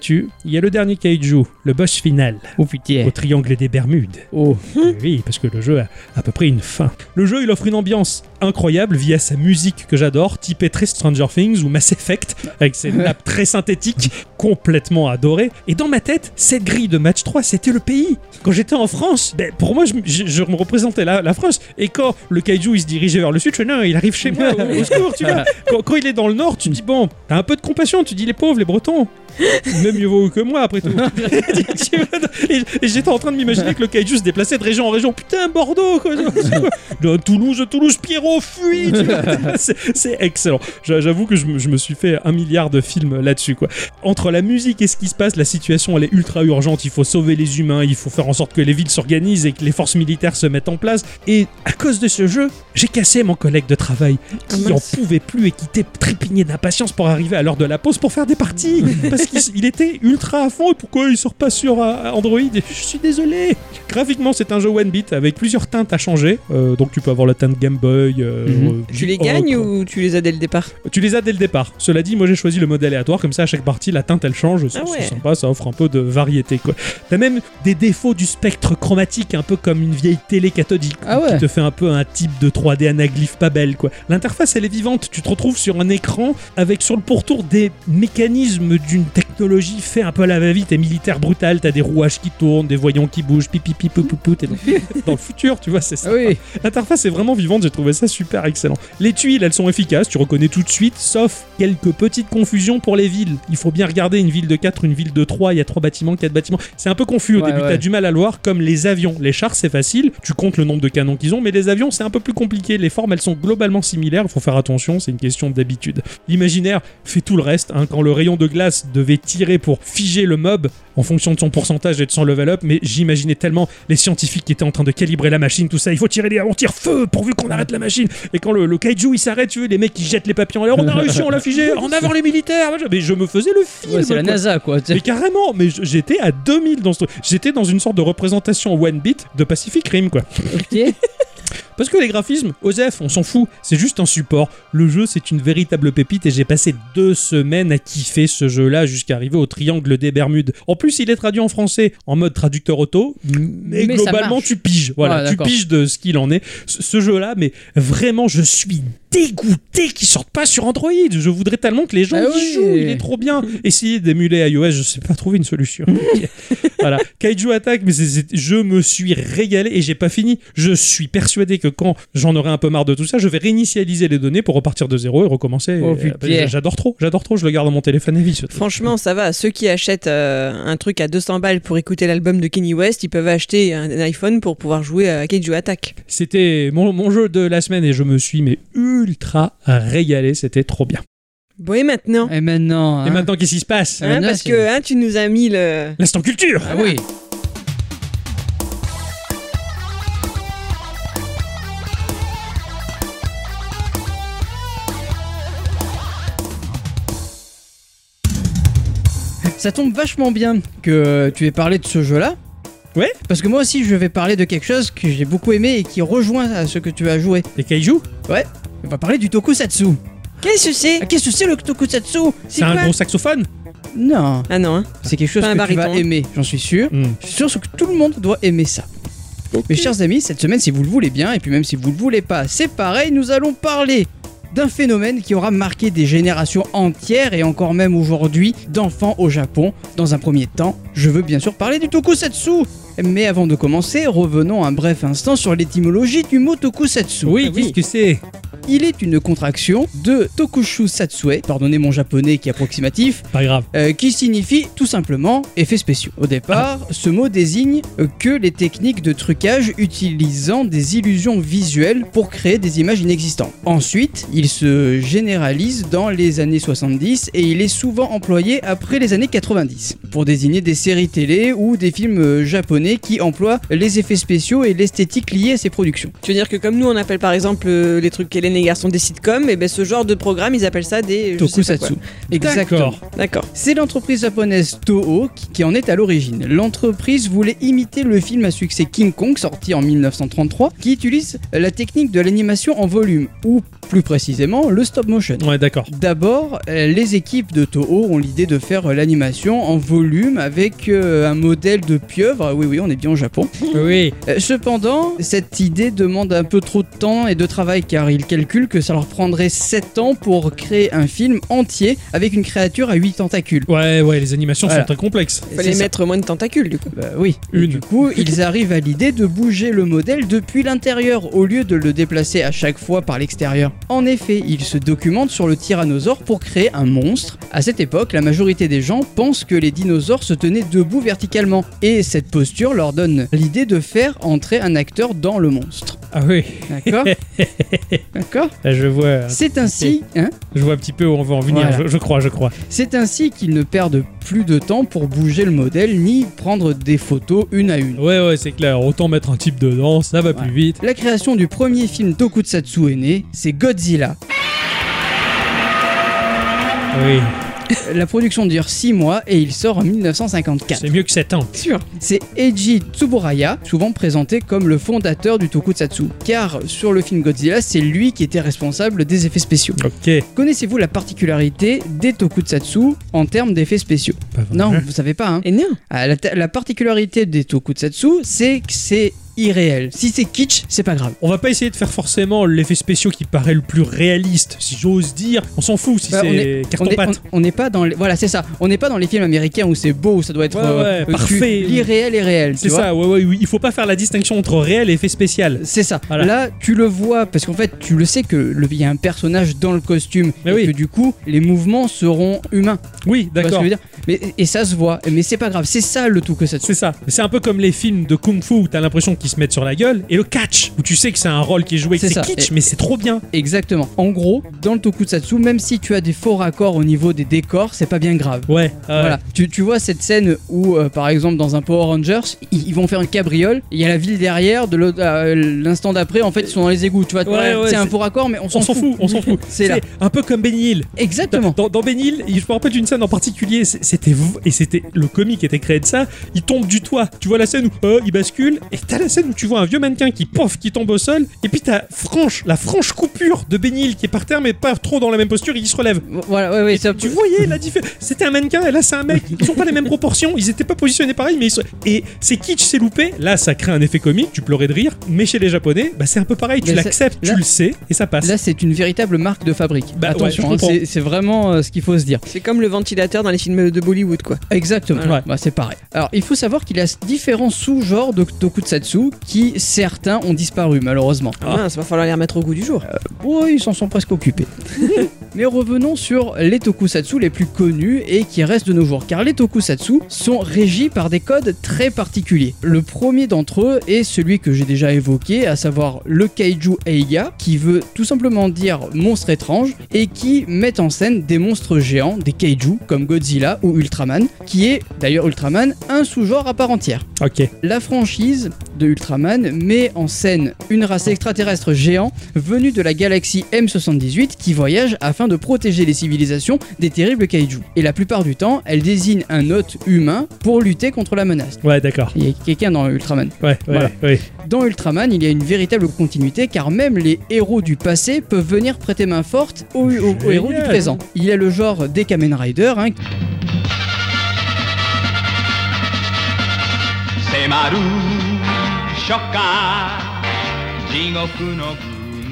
il y a le dernier kaiju, le boss final, Oh putain. au triangle des Bermudes. Oh. Oui, parce que le jeu a à peu près une fin. Le jeu, il offre une ambiance incroyable via sa musique que j'adore, typée très Stranger Things ou Mass Effect, avec ses nappes très synthétiques, complètement adorées. Et dans ma tête, cette grille de match 3, c'était le pays. Quand j'étais en France, ben, pour moi, je, je- je me représentais la, la France. Et quand le kaiju, il se dirigeait vers le sud, je fais non, il arrive chez moi, au, au secours, tu vois. Quand, quand il est dans le nord, tu dis bon, t'as un peu de compassion, tu dis les pauvres, les bretons. Même mieux vaut que moi, après tout. Et j'étais en train de m'imaginer que le kaiju se déplaçait de région en région. Putain, Bordeaux, quoi. Toulouse, Toulouse, Pierrot, fuis. vois. C'est excellent. J'a- J'avoue que je me, je me suis fait un milliard de films là-dessus, quoi. Entre la musique et ce qui se passe, la situation, elle est ultra urgente. Il faut sauver les humains, il faut faire en sorte que les villes s'organisent et que les forces militaires se mettent en place. Et à cause de ce jeu, j'ai cassé mon collègue de travail qui Ah, en mince. pouvait plus et qui était trépigné d'impatience pour arriver à l'heure de la pause pour faire des parties. Parce qu'il était ultra à fond. Et pourquoi il sort pas sur euh, Android? Je suis désolé. Graphiquement, c'est un jeu one bit avec plusieurs teintes à changer. Euh, donc tu peux avoir la teinte Game Boy. Euh, Mhm. euh, Tu les gagnes ou tu les as dès le départ Tu les as dès le départ. Cela dit, moi j'ai choisi le mode aléatoire, comme ça à chaque partie la teinte elle change, c'est Ah ouais. c'est sympa, ça offre un peu de variété. T'as même des défauts du spectre chromatique, un peu comme une vieille télé cathodique, Ah ouais. qui te fait un peu un type de 3D anaglyphe pas belle quoi. L'interface elle est vivante, tu te retrouves sur un écran avec sur le pourtour des mécanismes d'une technologie fait un peu à la va-vite et militaire brutale, t'as des rouages qui tournent, des voyants qui bougent, pipi pipi pou, pou, pou, t'es dans, dans le futur, tu vois, c'est ça. Ah oui. L'interface est vraiment vivante, j'ai trouvé ça super excellent. Les tuiles, elles sont efficaces, tu reconnais tout de suite, sauf quelques petites confusions pour les villes. Il faut bien regarder une ville de 4, une ville de 3, il y a 3 bâtiments, 4 bâtiments. C'est un peu confus au Ouais, début, ouais. t'as du mal à le voir, comme les avions. Les chars, c'est facile, tu comptes le nombre de canons qu'ils ont, mais les avions, c'est un peu plus compliqué. Les formes, elles sont globalement similaires, il faut faire attention, c'est une question d'habitude. L'imaginaire fait tout le reste, hein. quand le rayon de glace devait tirer pour figer le mob en fonction de son pourcentage et de son level up, mais j'imaginais tellement les scientifiques qui étaient en train de calibrer la machine, tout ça, il faut tirer les on tire feu pourvu qu'on arrête la machine. Et quand le, le kaiju il s'arrête, tu veux, les mecs qui jettent les papillons en l'air, on a réussi, on l'a figé, en avant les militaires, mais je me faisais le film. Ouais, c'est la. NASA quoi. Mais carrément, mais j'étais à 2000 dans ce truc. J'étais dans une sorte de représentation one bit de Pacific Rim, quoi. Ok. Parce que les graphismes, OSEF, on s'en fout, c'est juste un support. Le jeu, c'est une véritable pépite et j'ai passé deux semaines à kiffer ce jeu-là jusqu'à arriver au triangle des Bermudes. En plus, il est traduit en français en mode traducteur auto, mais, globalement, tu piges. Voilà, Ouais, tu piges de ce qu'il en est. Ce, ce jeu-là, mais vraiment, je suis dégoûté qu'il sorte pas sur Android. Je voudrais tellement que les gens Ah y jouent. Il est trop bien. Essayez d'émuler iOS, je sais pas trouver une solution. Voilà, Kaiju Attack, mais je me suis régalé et j'ai pas fini. Je suis persuadé que quand j'en aurai un peu marre de tout ça, je vais réinitialiser les données pour repartir de zéro et recommencer. Oh, Et, euh. J'adore trop, j'adore trop, je le garde dans mon téléphone à vie. ce truc. Franchement, ça va. Ceux qui achètent euh, un truc à 200 balles pour écouter l'album de Kenny West, ils peuvent acheter un, iPhone pour pouvoir jouer à Kaiju Attack. C'était mon, mon jeu de la semaine et je me suis mais ultra régalé, c'était trop bien. Bon, et maintenant? Et maintenant. Et hein? maintenant, qu'est-ce qui se passe? Hein, Parce que hein, tu nous as mis le. L'instant culture Ah oui. Ça tombe vachement bien que tu aies parlé de ce jeu-là. Ouais. Parce que moi aussi, je vais parler de quelque chose que j'ai beaucoup aimé et qui rejoint à ce que tu as joué. Les Kaiju On va parler du tokusatsu. Qu'est-ce que c'est? Ah, Qu'est-ce que c'est le tokusatsu? C'est un gros saxophone? Non, Ah non, hein. c'est quelque chose Pas un que tu vas aimer, j'en suis sûr. Hmm. Je suis sûr que tout le monde doit aimer ça. Mes chers amis, cette semaine, si vous le voulez bien, et puis même si vous le voulez pas, c'est pareil, nous allons parler d'un phénomène qui aura marqué des générations entières et encore même aujourd'hui d'enfants au Japon. Dans un premier temps, je veux bien sûr parler du tokusatsu. Mais avant de commencer, revenons un bref instant sur l'étymologie du mot tokusatsu. Oui, Ah oui. qu'est-ce que c'est? Il est une contraction de tokushu satsue, pardonnez mon japonais qui est approximatif, Pas grave. euh, qui signifie tout simplement effets spéciaux. Au départ, ce mot désigne que les techniques de trucage utilisant des illusions visuelles pour créer des images inexistantes. Ensuite, il se généralise dans les années 70 et il est souvent employé après les années 90 pour désigner des séries télé ou des films euh, japonais qui emploient les effets spéciaux et l'esthétique liée à ces productions. Tu veux dire que comme nous, on appelle par exemple euh, les trucs Hélène et les garçons des sitcoms, et ben ce genre de programme, ils appellent ça des. Tokusatsu. Exactement. D'accord. C'est l'entreprise japonaise Toho qui, qui en est à l'origine. L'entreprise voulait imiter le film à succès King Kong sorti en 1933 qui utilise la technique de l'animation en volume ou plus précisément le stop motion. Ouais, d'accord. D'abord, euh, les équipes de Toho ont l'idée de faire euh, l'animation en volume avec euh, un modèle de pieuvre. Oui, oui, on est bien au Japon. Oui. Cependant, cette idée demande un peu trop de temps et de travail car ils calculent que ça leur prendrait 7 ans pour créer un film entier avec une créature à 8 tentacules. Ouais, ouais, les animations Voilà. sont très complexes. Fallait C'est ça. mettre moins de tentacules du coup. Bah oui. Et. Du coup, ils arrivent à l'idée de bouger le modèle depuis l'intérieur au lieu de le déplacer à chaque fois par l'extérieur. En effet, ils se documentent sur le tyrannosaure pour créer un monstre. À cette époque, la majorité des gens pensent que les dinosaures se tenaient debout verticalement et cette posture leur donne l'idée de faire entrer un acteur dans le monstre. Ah oui, D'accord D'accord Là, je vois, C'est ainsi, hein je vois un petit peu où on veut en venir. Voilà. Je, je crois, je crois. C'est ainsi qu'ils ne perdent plus de temps pour bouger le modèle ni prendre des photos une à une. Ouais, ouais, c'est clair. Autant mettre un type dedans, ça va plus vite. La création du premier film Tokusatsu est née, c'est Godzilla. Oui, La production dure 6 mois et il sort en 1954. c'est mieux que 7 ans. Sûr. C'est Eiji Tsuburaya, souvent présenté comme le fondateur du Tokusatsu, car sur le film Godzilla, c'est lui qui était responsable des effets spéciaux. Ok. Connaissez-vous la particularité des Tokusatsu en termes d'effets spéciaux? Pas Non, vous savez pas, hein Et non. Ah, la, la particularité des Tokusatsu, c'est que c'est irréel. Si c'est kitsch, c'est pas grave. On va pas essayer de faire forcément l'effet spéciaux qui paraît le plus réaliste, si j'ose dire. On s'en fout si Bah, c'est est- On carton pâte. on- n'est pas dans les, voilà c'est ça on n'est pas dans les films américains où c'est beau où ça doit être Ouais, euh, ouais, parfait. l'irréel est réel C'est ça, ouais, ouais, oui. Il faut pas faire la distinction entre réel et effet spécial. c'est ça Voilà. là tu le vois parce qu'en fait tu le sais que le- il y a un personnage dans le costume Mais et oui. que du coup les mouvements seront humains Oui, d'accord. mais et ça se voit mais c'est pas grave c'est ça le tout que ça C'est ça. C'est un peu comme les films de kung fu où t'as l'impression qu'ils se mettent sur la gueule et le catch où tu sais que c'est un rôle qui est joué, que C'est kitsch, Et- mais c'est trop bien. exactement en gros dans le tokusatsu même si tu as des faux raccords au niveau des décors c'est pas bien grave Ouais. euh, Voilà, tu, tu vois cette scène où, euh, par exemple, dans un Power Rangers, ils, ils vont faire une cabriole, il y a la ville derrière, de euh, l'instant d'après, en fait, ils sont dans les égouts, tu vois. Ouais, ouais, c'est un faux raccord, mais on s'en fout, on s'en fout. C'est là. un peu comme Benny Hill. Exactement. Dans, dans Benny Hill, je me rappelle d'une scène en particulier, c'était et c'était le comique était créé de ça. Il tombe du toit. Tu vois la scène où euh, il bascule et t'as la- scène où tu vois un vieux mannequin qui pof, qui tombe au sol, et puis t'as franche, la franche coupure de Benil qui est par terre, mais pas trop dans la même posture, et il se relève. Voilà, ouais, ouais, un tu voyais la différence. C'était un mannequin, et là c'est un mec. Ils ont pas les mêmes proportions, ils étaient pas positionnés pareil, mais ils sont... Et c'est kitsch, c'est loupé. Là, ça crée un effet comique, tu pleurais de rire. Mais chez les Japonais, bah c'est un peu pareil, tu Mais l'acceptes, tu le sais, et ça passe. Là, c'est une véritable marque de fabrique. Bah, ouais, Attention, je hein, c'est c'est vraiment euh, ce qu'il faut se dire. C'est comme le ventilateur dans les films de Bollywood, quoi. Exactement. Ouais. Bah, c'est pareil. Alors, il faut savoir qu'il y a différents sous-genres de tokusatsu qui, certains, ont disparu, malheureusement. Ah. Ça va falloir les remettre au goût du jour. Oh, ils s'en sont presque occupés. Mais revenons sur les tokusatsu les plus connus et qui restent de nos jours, car les tokusatsu sont régis par des codes très particuliers. Le premier d'entre eux est celui que j'ai déjà évoqué, à savoir le Kaiju Eiga, qui veut tout simplement dire monstre étrange et qui met en scène des monstres géants, des Kaiju, comme Godzilla ou Ultraman, qui est d'ailleurs Ultraman un sous-genre à part entière. Ok. La franchise de Ultraman met en scène une race extraterrestre géant venue de la galaxie M78 qui voyage afin de protéger les civilisations des terribles kaiju. Et la plupart du temps, elle désigne un hôte humain pour lutter contre la menace. Ouais, d'accord. Il y a quelqu'un dans Ultraman. Ouais, ouais, Voilà. ouais. Dans Ultraman, il y a une véritable continuité car même les héros du passé peuvent venir prêter main forte aux, aux- aux héros du présent. Il y a le genre des Kamen Rider, hein, 迫る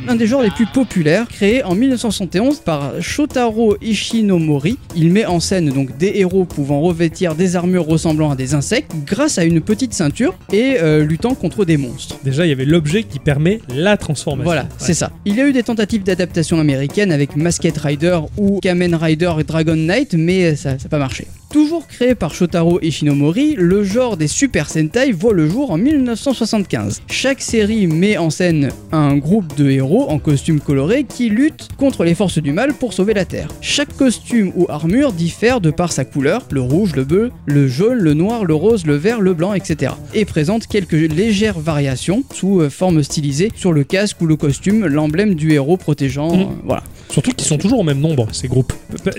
L'un des genres les plus populaires, créé en 1971 par Shotaro Ishinomori, il met en scène donc des héros pouvant revêtir des armures ressemblant à des insectes grâce à une petite ceinture et euh, luttant contre des monstres. Déjà, il y avait l'objet qui permet la transformation. Voilà, c'est ça. Il y a eu des tentatives d'adaptation américaine avec Masked Rider ou Kamen Rider Dragon Knight, mais ça n'a pas marché. Toujours créé par Shotaro Ishinomori, le genre des Super Sentai voit le jour en 1975. Chaque série met en scène un groupe de héros en costume coloré qui luttent contre les forces du mal pour sauver la Terre. Chaque costume ou armure diffère de par sa couleur, le rouge, le bleu, le jaune, le noir, le rose, le vert, le blanc, etc. Et présente quelques légères variations sous euh, forme stylisée sur le casque ou le costume, l'emblème du héros protégeant. Mhm. euh, voilà. Surtout qu'ils sont toujours au même nombre, ces groupes.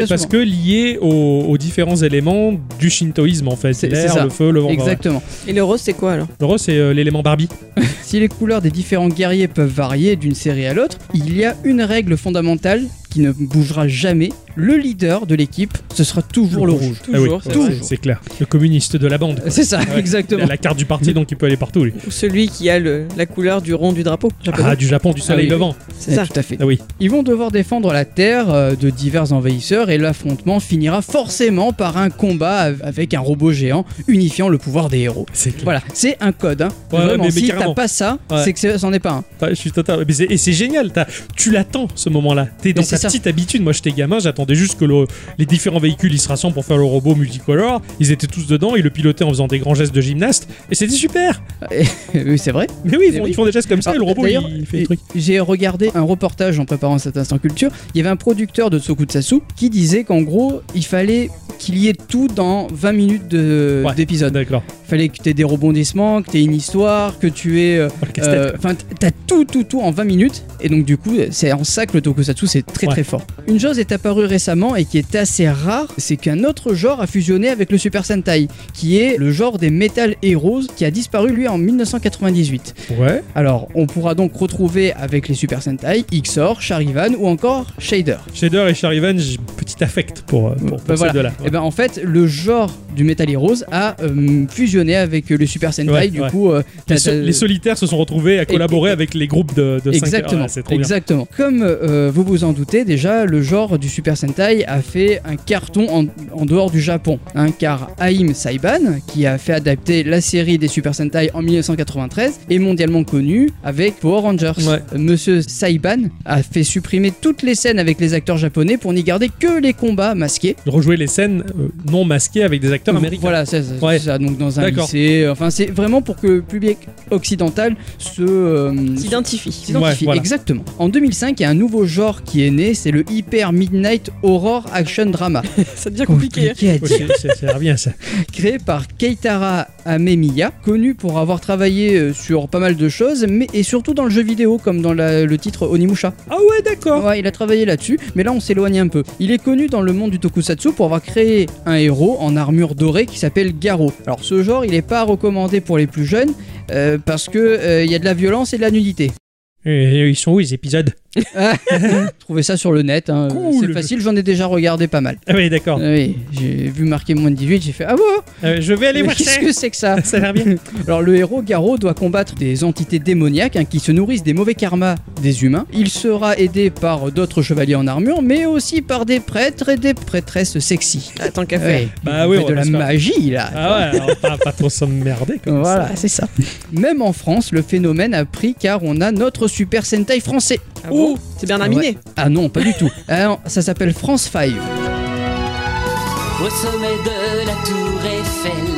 Parce que liés aux, aux différents éléments du shintoïsme, en fait. L'air, ça. le feu, le vent. Exactement. Et le rose, c'est quoi alors? Le rose, c'est euh, l'élément Barbie. Si les couleurs des différents guerriers peuvent varier d'une série à l'autre, il y a une règle fondamentale qui ne bougera jamais. Le leader de l'équipe, ce sera toujours le, rouge. Ah oui, Toujours, c'est clair. Le communiste de la bande. quoi. C'est ça, Ouais. Il exactement. a la carte du parti, donc il peut aller partout, lui. Ou celui qui a le, la couleur du rond du drapeau japonais. Ah, du Japon, du soleil Ah oui. levant. c'est ça. Tout à fait. Ah oui. Ils vont devoir défendre la Terre euh, de divers envahisseurs et l'affrontement finira forcément par un combat av- avec un robot géant unifiant le pouvoir des héros. C'est clair. Voilà, c'est un code. Hein. Ouais, Vraiment, mais- mais si t'as pas ça, Ouais. c'est que c'en est pas un. Je suis total. Et c'est génial, t'as- tu l'attends ce moment-là. T'es dans ta ça. petite habitude. Moi j'étais gamin, j'attendais juste que le- les différents véhicules ils se rassemblent pour faire le robot multicolore. Ils étaient tous dedans, ils le pilotaient en faisant des grands gestes de gymnaste. Et c'était super. oui, c'est vrai. Mais oui, ils font, oui. ils font des gestes comme ça et le robot il fait des trucs. J'ai regardé un reportage en préparant cet instant culture. Il y avait un producteur de Tokusatsu qui disait qu'en gros, il fallait qu'il y ait tout dans 20 minutes Ouais. d'épisode. D'accord. Il fallait que tu aies des rebondissements, que tu aies une histoire, que tu aies. euh, euh, Enfin, t'as tout, tout, tout en 20 minutes. Et donc, du coup, c'est en ça que le Tokusatsu, c'est très. Très fort. Une chose est apparue récemment et qui est assez rare c'est qu'un autre genre a fusionné avec le Super Sentai, qui est le genre des Metal Heroes, qui a disparu lui en 1998. Ouais. Alors, on pourra donc retrouver avec les Super Sentai Xor, Charivan ou encore Shader. Shader et Charivan, j'ai un petit affect pour, euh, pour, pour voilà. ces deux-là. Et ben en fait, le genre du Metal Heroes a euh, fusionné avec le Super Sentai. Ouais, du ouais. coup, euh, les, so- solitaires se sont retrouvés à collaborer et- avec les groupes de, de Exactement, Ah, c'est trop bien. exactement. Comme euh, vous vous en doutez déjà, le genre du Super Sentai a fait un carton en, en dehors du Japon, hein, car Haim Saiban, qui a fait adapter la série des Super Sentai en 1993, est mondialement connu avec Power Rangers. Ouais. Monsieur Saiban a fait supprimer toutes les scènes avec les acteurs japonais pour n'y garder que les combats masqués. De rejouer les scènes euh, non masquées avec des acteurs américains. Voilà, c'est Ouais. ça. Donc dans un lycée, enfin c'est vraiment pour que le public occidental se euh, S'identifie. s'identifie. Ouais, voilà. Exactement. En 2005, il y a un nouveau genre qui est né, c'est le Hyper Midnight Horror Action Drama. Ça devient compliqué. hein. Compliqué à Ouais, dire. c'est- c'est- ça. Créé par Keitara Amemiya, connu pour avoir travaillé euh, sur pas mal de choses, mais et surtout dans le jeu vidéo, comme dans la- le titre Onimusha. Ah ouais, d'accord. Ouais, il a travaillé là-dessus, mais là on s'éloigne un peu. Il est connu dans le monde du tokusatsu pour avoir créé un héros en armure dorée qui s'appelle Garo. Alors ce genre, il n'est pas recommandé pour les plus jeunes, Euh, parce que euh, il y a de la violence et de la nudité. Et ils sont où les épisodes Trouvez ça sur le net, hein. Cool. c'est facile, j'en ai déjà regardé pas mal. Ah oui, d'accord. Oui, j'ai vu marquer moins de 18, j'ai fait ah bon? Euh, je vais aller Mais voir ça. Qu'est-ce que c'est que ça? Ça a l'air bien. Alors le héros Garo doit combattre des entités démoniaques hein, qui se nourrissent des mauvais karmas des humains. Il sera aidé par d'autres chevaliers en armure, mais aussi par des prêtres et des prêtresses sexy. Ah, tant qu'à faire. Ouais, Bah oui, fait on de va la magie là. Ah ouais, alors pas, pas trop s'emmerder comme Voilà, ça. c'est ça. Même en France, le phénomène a pris car on a notre Super Sentai français. Ah bon C'est Bernard Minet. Ah non, pas du tout. Alors, ça s'appelle France 5. Au sommet de la tour Eiffel,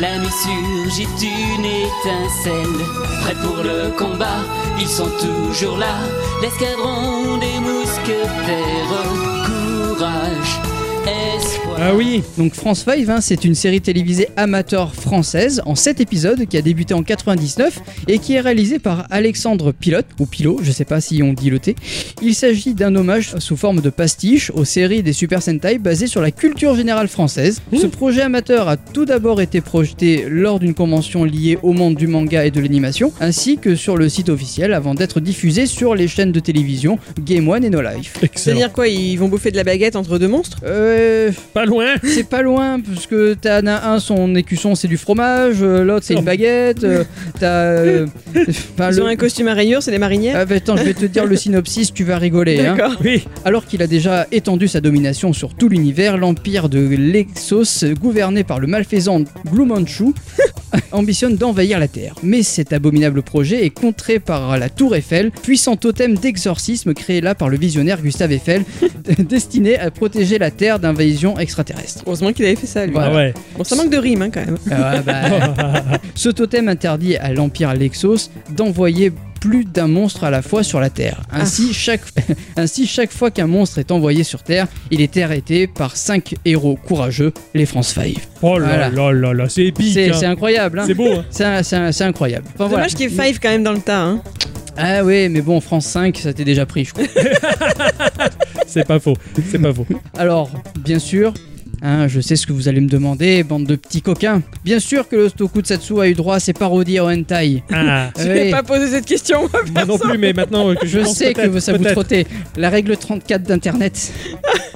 la nuit surgit une étincelle. Prêts pour le combat, ils sont toujours là. L'escadron des mousquetaires, courage, espoir. Ah oui, Donc France 5, hein, c'est une série télévisée amateur française en 7 épisodes qui a débuté en 99 et qui est réalisée par Alexandre Pilote, ou Pilot, je sais pas si on dit le T. Il s'agit d'un hommage sous forme de pastiche aux séries des Super Sentai basées sur la culture générale française. Ce projet amateur a tout d'abord été projeté lors d'une convention liée au monde du manga et de l'animation, ainsi que sur le site officiel avant d'être diffusé sur les chaînes de télévision Game One et No Life. C'est-à-dire quoi Ils vont bouffer de la baguette entre deux monstres? Euh, Pas loin. c'est pas loin, parce que t'as un, un, son écusson c'est du fromage, euh, l'autre c'est une baguette, euh, t'as. euh, Ils le- ont un costume à rayures, c'est des marinières Ah bah attends, je vais te dire le synopsis, tu vas rigoler. Hein. Oui, Alors qu'il a déjà étendu sa domination sur tout l'univers, l'empire de l'Exos, gouverné par le malfaisant Blue Manchu, ambitionne d'envahir la Terre. Mais cet abominable projet est contré par la Tour Eiffel, puissant totem d'exorcisme créé là par le visionnaire Gustave Eiffel, destiné à protéger la Terre d'invasion extraterrestre. Heureusement qu'il avait fait ça, lui. Voilà. ah ouais. Bon, ça manque de rime, hein, quand même. Ah bah, Ce totem interdit à l'Empire Lexos d'envoyer plus d'un monstre à la fois sur la Terre. Ainsi, chaque, ainsi, chaque fois qu'un monstre est envoyé sur Terre, il est arrêté par cinq héros courageux, les France 5. Oh là Voilà. là là là, c'est épique. C'est hein. incroyable, hein C'est beau. hein. c'est incroyable. Enfin, voilà. Dommage qu'il y ait Five quand même dans le tas. Hein. Ah ouais, mais bon, France 5, ça t'est déjà pris, je crois. C'est pas faux. C'est pas faux. Alors, bien sûr, hein, je sais ce que vous allez me demander, bande de petits coquins. Bien sûr que le Tokusatsu a eu droit à ses parodies au hentai. Ah, Je Oui. vais pas poser cette question, moi, moi non plus, mais maintenant que je, Je pense sais que ça vous trottait. La règle 34 d'Internet.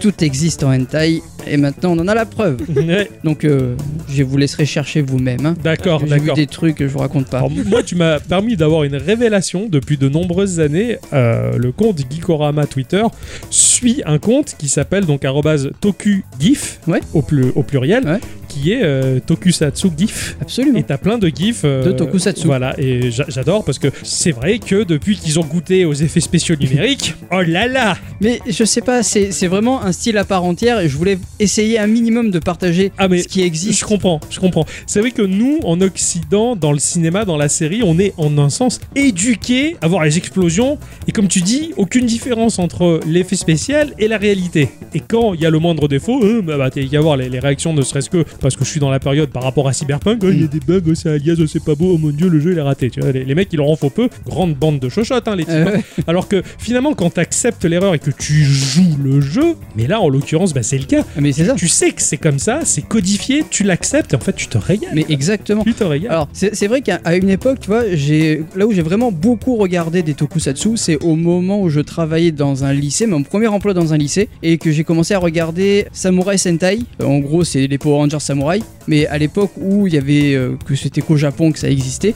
Tout existe en hentai et maintenant on en a la preuve. Ouais, Donc euh, je vous laisserai chercher vous-même. hein. D'accord, J'ai vu d'accord. des trucs que je vous raconte pas. Alors, moi, tu m'as permis d'avoir une révélation depuis de nombreuses années. Euh, le compte Geekorama Twitter suit un compte qui s'appelle donc arrobase TokuGif Ouais. au, plu- au pluriel, Ouais. qui est euh, Tokusatsu GIF. Absolument. Et t'as plein de gifs euh, De tokusatsu. Voilà, et j'a- j'adore parce que c'est vrai que depuis qu'ils ont goûté aux effets spéciaux numériques, oh là là Mais je sais pas, c'est c'est vraiment un style à part entière et je voulais essayer un minimum de partager Ah mais ce qui existe. Je comprends, je comprends. C'est vrai que nous, en Occident, dans le cinéma, dans la série, on est en un sens éduqués à voir les explosions. Et comme tu dis, aucune différence entre l'effet spécial et la réalité. Et quand il y a le moindre défaut, euh, bah, bah, t'as qu'à voir les, les réactions, ne serait-ce que parce que je suis dans la période par rapport à Cyberpunk. oh, Il y a des bugs, oh, c'est alias, oh, c'est pas beau, oh mon dieu, le jeu il est raté. Tu vois, les, les mecs, ils leur en faut peu. Grande bande de chochottes, hein, les types. Euh, Alors que finalement, quand t'acceptes l'erreur et que tu joues le jeu, mais là, en l'occurrence, bah, c'est le cas. Mais c'est ça. Tu sais que c'est comme ça, c'est codifié, tu l'acceptes et en fait tu te régales. Mais exactement. Tu te régales. Alors, c'est vrai qu'à une époque, tu vois, j'ai là où j'ai vraiment beaucoup regardé des tokusatsu, c'est au moment où je travaillais dans un lycée, mon premier emploi dans un lycée, et que j'ai commencé à regarder Samurai Sentai. Euh, En gros, c'est les Power Rangers Samurai, mais à l'époque où il y avait euh, que c'était qu'au Japon que ça existait.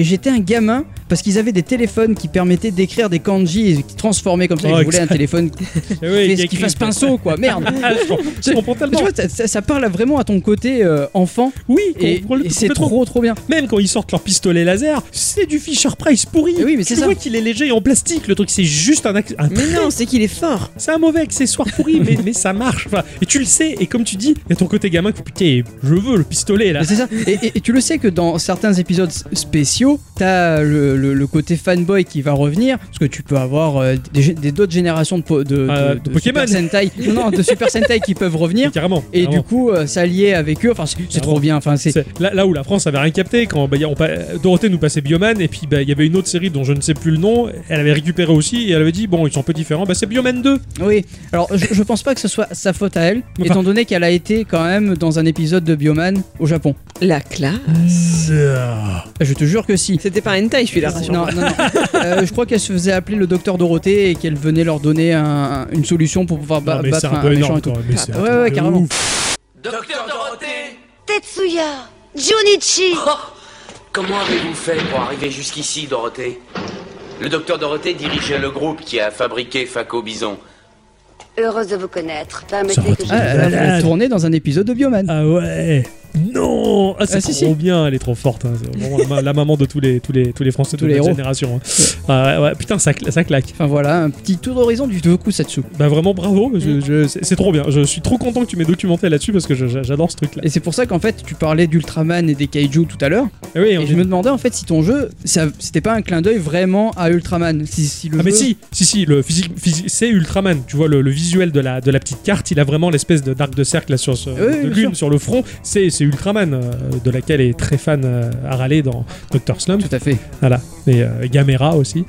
Et j'étais un gamin parce qu'ils avaient des téléphones qui permettaient d'écrire des kanji et qui transformaient comme ça. Oh, je voulais un téléphone Eh oui, qui, qui qui fasse pinceau, quoi. Merde. Ah, je, comprends- Tu tellement. vois, ça, ça- ça parle vraiment à ton côté euh, enfant Oui, et, c'est trop trop bien. Même quand ils sortent leur pistolet laser, c'est du Fisher Price pourri. Eh oui, mais tu c'est ça. vois qu'il est léger et en plastique. Le truc, c'est juste un, un Mais non, c'est qu'il est fort. C'est un mauvais accessoire pourri, mais, mais ça marche. Enfin, et tu le sais, et comme tu dis, il y a ton côté gamin qui putain, je veux le pistolet là. C'est ça. Et, et- et tu le sais que dans certains épisodes spéciaux, t'as le, le, le côté fanboy qui va revenir, parce que tu peux avoir euh, des d'autres générations de, po- de, Euh, de- de de Pokémon. Super Sentai, non, non, de Super Sentai qui peuvent revenir. Carrément. Et carrément. du coup, euh, s'allier avec eux, enfin, c'est c'est trop bien. Enfin, c'est C'est là, là où la France avait rien capté quand bah, on Dorothée nous passait Bioman et puis bah, il y avait une autre série dont je ne sais plus le nom elle avait récupéré aussi et elle avait dit bon ils sont un peu différents bah c'est Bioman 2 Oui, alors je, je pense pas que ce soit sa faute à elle, Enfin- étant donné qu'elle a été quand même dans un épisode de Bioman au Japon. La classe. Je te jure que si. C'était pas hentai, je suis là. Non, non, non. Euh, je crois qu'elle se faisait appeler le docteur Dorothée et qu'elle venait leur donner un- une solution pour pouvoir ba- Non, mais c'est battre un méchant et tout. un Ouais, ouais, carrément. Docteur Dorothée Tetsuya Junichi Oh Comment avez-vous fait pour arriver jusqu'ici, Dorothée? Le docteur Dorothée dirigeait le groupe qui a fabriqué Faco Bison. Heureuse de vous connaître. Permettez que je... Ah, elle a Malade. tourné dans un épisode de Bioman. ah ouais non ah, c'est Ah, si, trop si. bien elle est trop forte hein. c'est vraiment la, ma- la maman de tous les tous les tous les français Tous de les notre héros. génération hein. Ah, ouais, ouais, putain ça, cla- ça claque Enfin voilà, un petit tour d'horizon du Tokusatsu. bah vraiment bravo je- je- c'est c'est trop bien je suis trop content que tu m'aies documenté là-dessus parce que je- j'adore ce truc là Et c'est pour ça qu'en fait, tu parlais d'Ultraman et des Kaiju tout à l'heure. oui, on Et je est- me demandais en fait si ton jeu, ça- c'était pas un clin d'œil vraiment à Ultraman. Si, si le Ah mais jeu- si, si, si, le physique, physique- c'est Ultraman. Tu vois le, le visuel de la, de la petite carte, il a vraiment l'espèce de d'arc de cercle là, sur ce, oui, de bien lune sûr. sur le front. C'est Ultraman euh, de laquelle est très fan euh, à râler dans Doctor Slump. Tout à fait. Voilà. Et euh, Gamera aussi.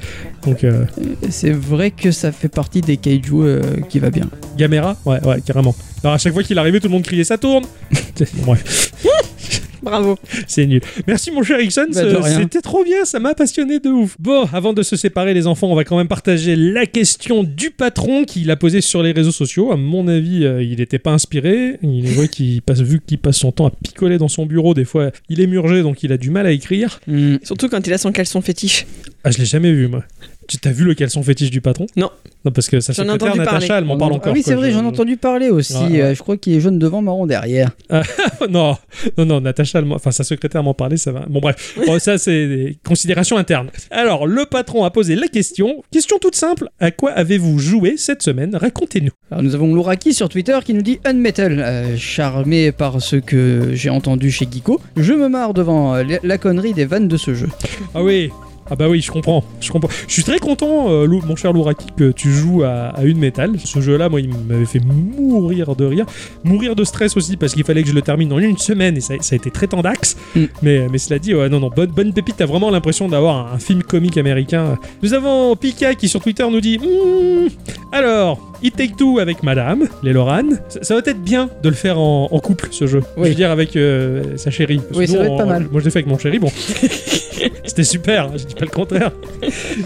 Donc euh, C'est vrai que ça fait partie des Kaiju qui va bien. Gamera, ouais, ouais, carrément. Alors à chaque fois qu'il arrivait, tout le monde criait ça tourne. Bref, Bravo. c'est nul. Merci mon cher Ixon, Bah, c'était trop bien, ça m'a passionné de ouf. Bon, avant de se séparer les enfants, on va quand même partager la question du patron qu'il a posée sur les réseaux sociaux. À mon avis, euh, il n'était pas inspiré. Il est vrai qu'il passe, vu qu'il passe son temps à picoler dans son bureau, des fois il est murgé donc il a du mal à écrire. Hmm. Surtout quand il a son caleçon fétiche. Ah, je l'ai jamais vu moi. Tu t'as vu le caleçon fétiche du patron? Non. Non, parce que secrétaire entendu Natacha, elle m'en parle Ah encore. oui, c'est vrai, Je- j'en ai entendu parler aussi. Ouais, ouais. Euh, je crois qu'il est jaune devant, marron derrière. non, non, non, Natacha, enfin sa secrétaire m'en parlait, ça va. Bon bref, Bon, ça c'est des considérations internes. Alors, le patron a posé la question, question toute simple, à quoi avez-vous joué cette semaine? Racontez-nous. Alors nous avons Louraki sur Twitter qui nous dit Unmetal, euh, charmé par ce que j'ai entendu chez Geeko. Je me marre devant euh, la connerie des vannes de ce jeu. Ah oui ah bah oui, je comprends, je comprends. Je suis très content, euh, Lou- mon cher Louraki, que tu joues à, à une métal. Ce jeu-là, moi, il m'avait fait mourir de rire, mourir de stress aussi, parce qu'il fallait que je le termine en une semaine, et ça, ça a été très tendax. Mm. Mais, mais cela dit, ouais, non, non, bonne, bonne pépite, t'as vraiment l'impression d'avoir un, un film comique américain. Nous avons Pika qui sur Twitter nous dit Hmm, Alors, It Take Two avec Madame, les Lorraine. Ça, ça va être bien de le faire en, en couple, ce jeu. Je veux dire, avec euh, sa chérie. Oui, ça nous, va être pas mal. Moi, je l'ai fait avec mon chéri, bon. C'était super, je dis pas le contraire.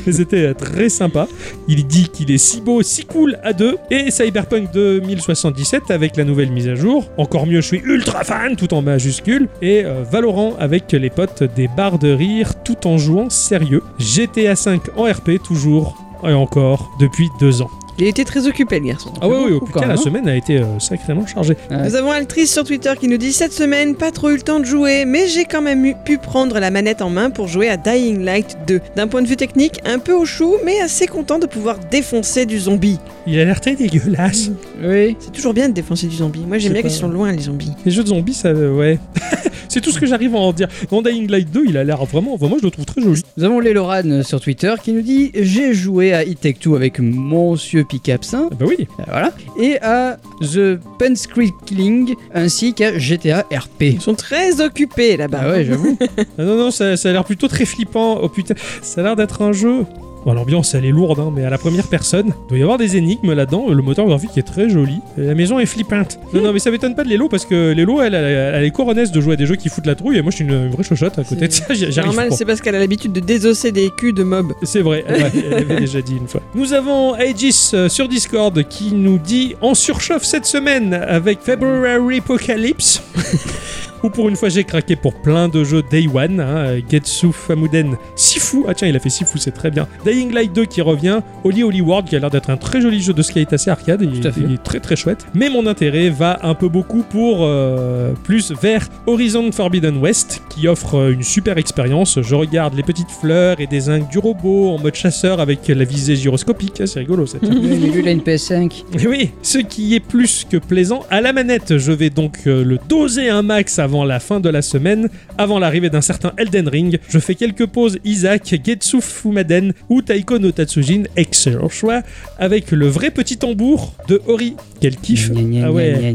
Mais c'était euh, très sympa. Il dit qu'il est si beau, si cool à deux. Et Cyberpunk 2077 avec la nouvelle mise à jour. Encore mieux, je suis ultra fan, tout en majuscule. Et euh, Valorant avec les potes des barres de rire tout en jouant sérieux. GTA 5 en RP toujours et encore depuis deux ans. Il était très occupé, le garçon. Ah oui, oui, beaucoup, putain, quand la hein. semaine a été euh, sacrément chargée. Ouais. Nous avons Altrice sur Twitter qui nous dit Cette semaine, pas trop eu le temps de jouer, mais j'ai quand même eu- pu prendre la manette en main pour jouer à Dying Light 2. D'un point de vue technique, un peu au chou, mais assez content de pouvoir défoncer du zombie. Il a l'air très dégueulasse. Oui. C'est toujours bien de défoncer du zombie. Moi, j'aime bien pas- qu'ils sont loin, les zombies. Les jeux de zombies, ça, euh, ouais. c'est tout ce que j'arrive à en dire. Dans Dying Light 2, il a l'air vraiment, enfin, moi je le trouve très joli. Nous avons Leloran sur Twitter qui nous dit J'ai joué à It Take Two avec Monsieur Picapsin. Ah bah oui. Euh, Voilà. Et à The Penscrickling ainsi qu'à GTA RP. Ils sont très occupés là-bas. Bah ouais, j'avoue. Ah non, non, ça, ça a l'air plutôt très flippant. Oh putain, ça a l'air d'être un jeu. Bon, L'ambiance elle est lourde, hein, mais à la première personne, il doit y avoir des énigmes là-dedans. Le moteur graphique est très joli. La maison est flippante. Non, non, mais ça m'étonne pas de Lélo parce que Lélo, elle, elle, elle est couronnaise de jouer à des jeux qui foutent la trouille. Et moi, je suis une, une vraie chochotte à côté de ça. J'arrive Normal, c'est parce qu'elle a l'habitude de désosser des culs de mobs. C'est vrai, elle, elle avait déjà dit une fois. Nous avons Aegis euh, sur Discord qui nous dit en surchauffe cette semaine avec February Apocalypse. Ou pour une fois j'ai craqué pour plein de jeux Day One, hein, Getsu Famuden Sifu, ah tiens il a fait Sifu c'est très bien, Dying Light 2 qui revient, Holy Holy World qui a l'air d'être un très joli jeu de skate assez arcade, il, il est très très chouette, mais mon intérêt va un peu beaucoup pour euh, plus vers Horizon Forbidden West qui offre euh, une super expérience, je regarde les petites fleurs et des inques du robot en mode chasseur avec la visée gyroscopique, Ah, c'est rigolo ça. tiens. Oui, lui, il a une PS5. Et oui, ce qui est plus que plaisant à la manette. Je vais donc euh, le doser un max avant avant la fin de la semaine, avant l'arrivée d'un certain Elden Ring. Je fais quelques pauses Isaac, Getsu Fumaden ou Taiko no Tatsujin, excellent choix, avec le vrai petit tambour de Ori. Quel kiff Ah ouais.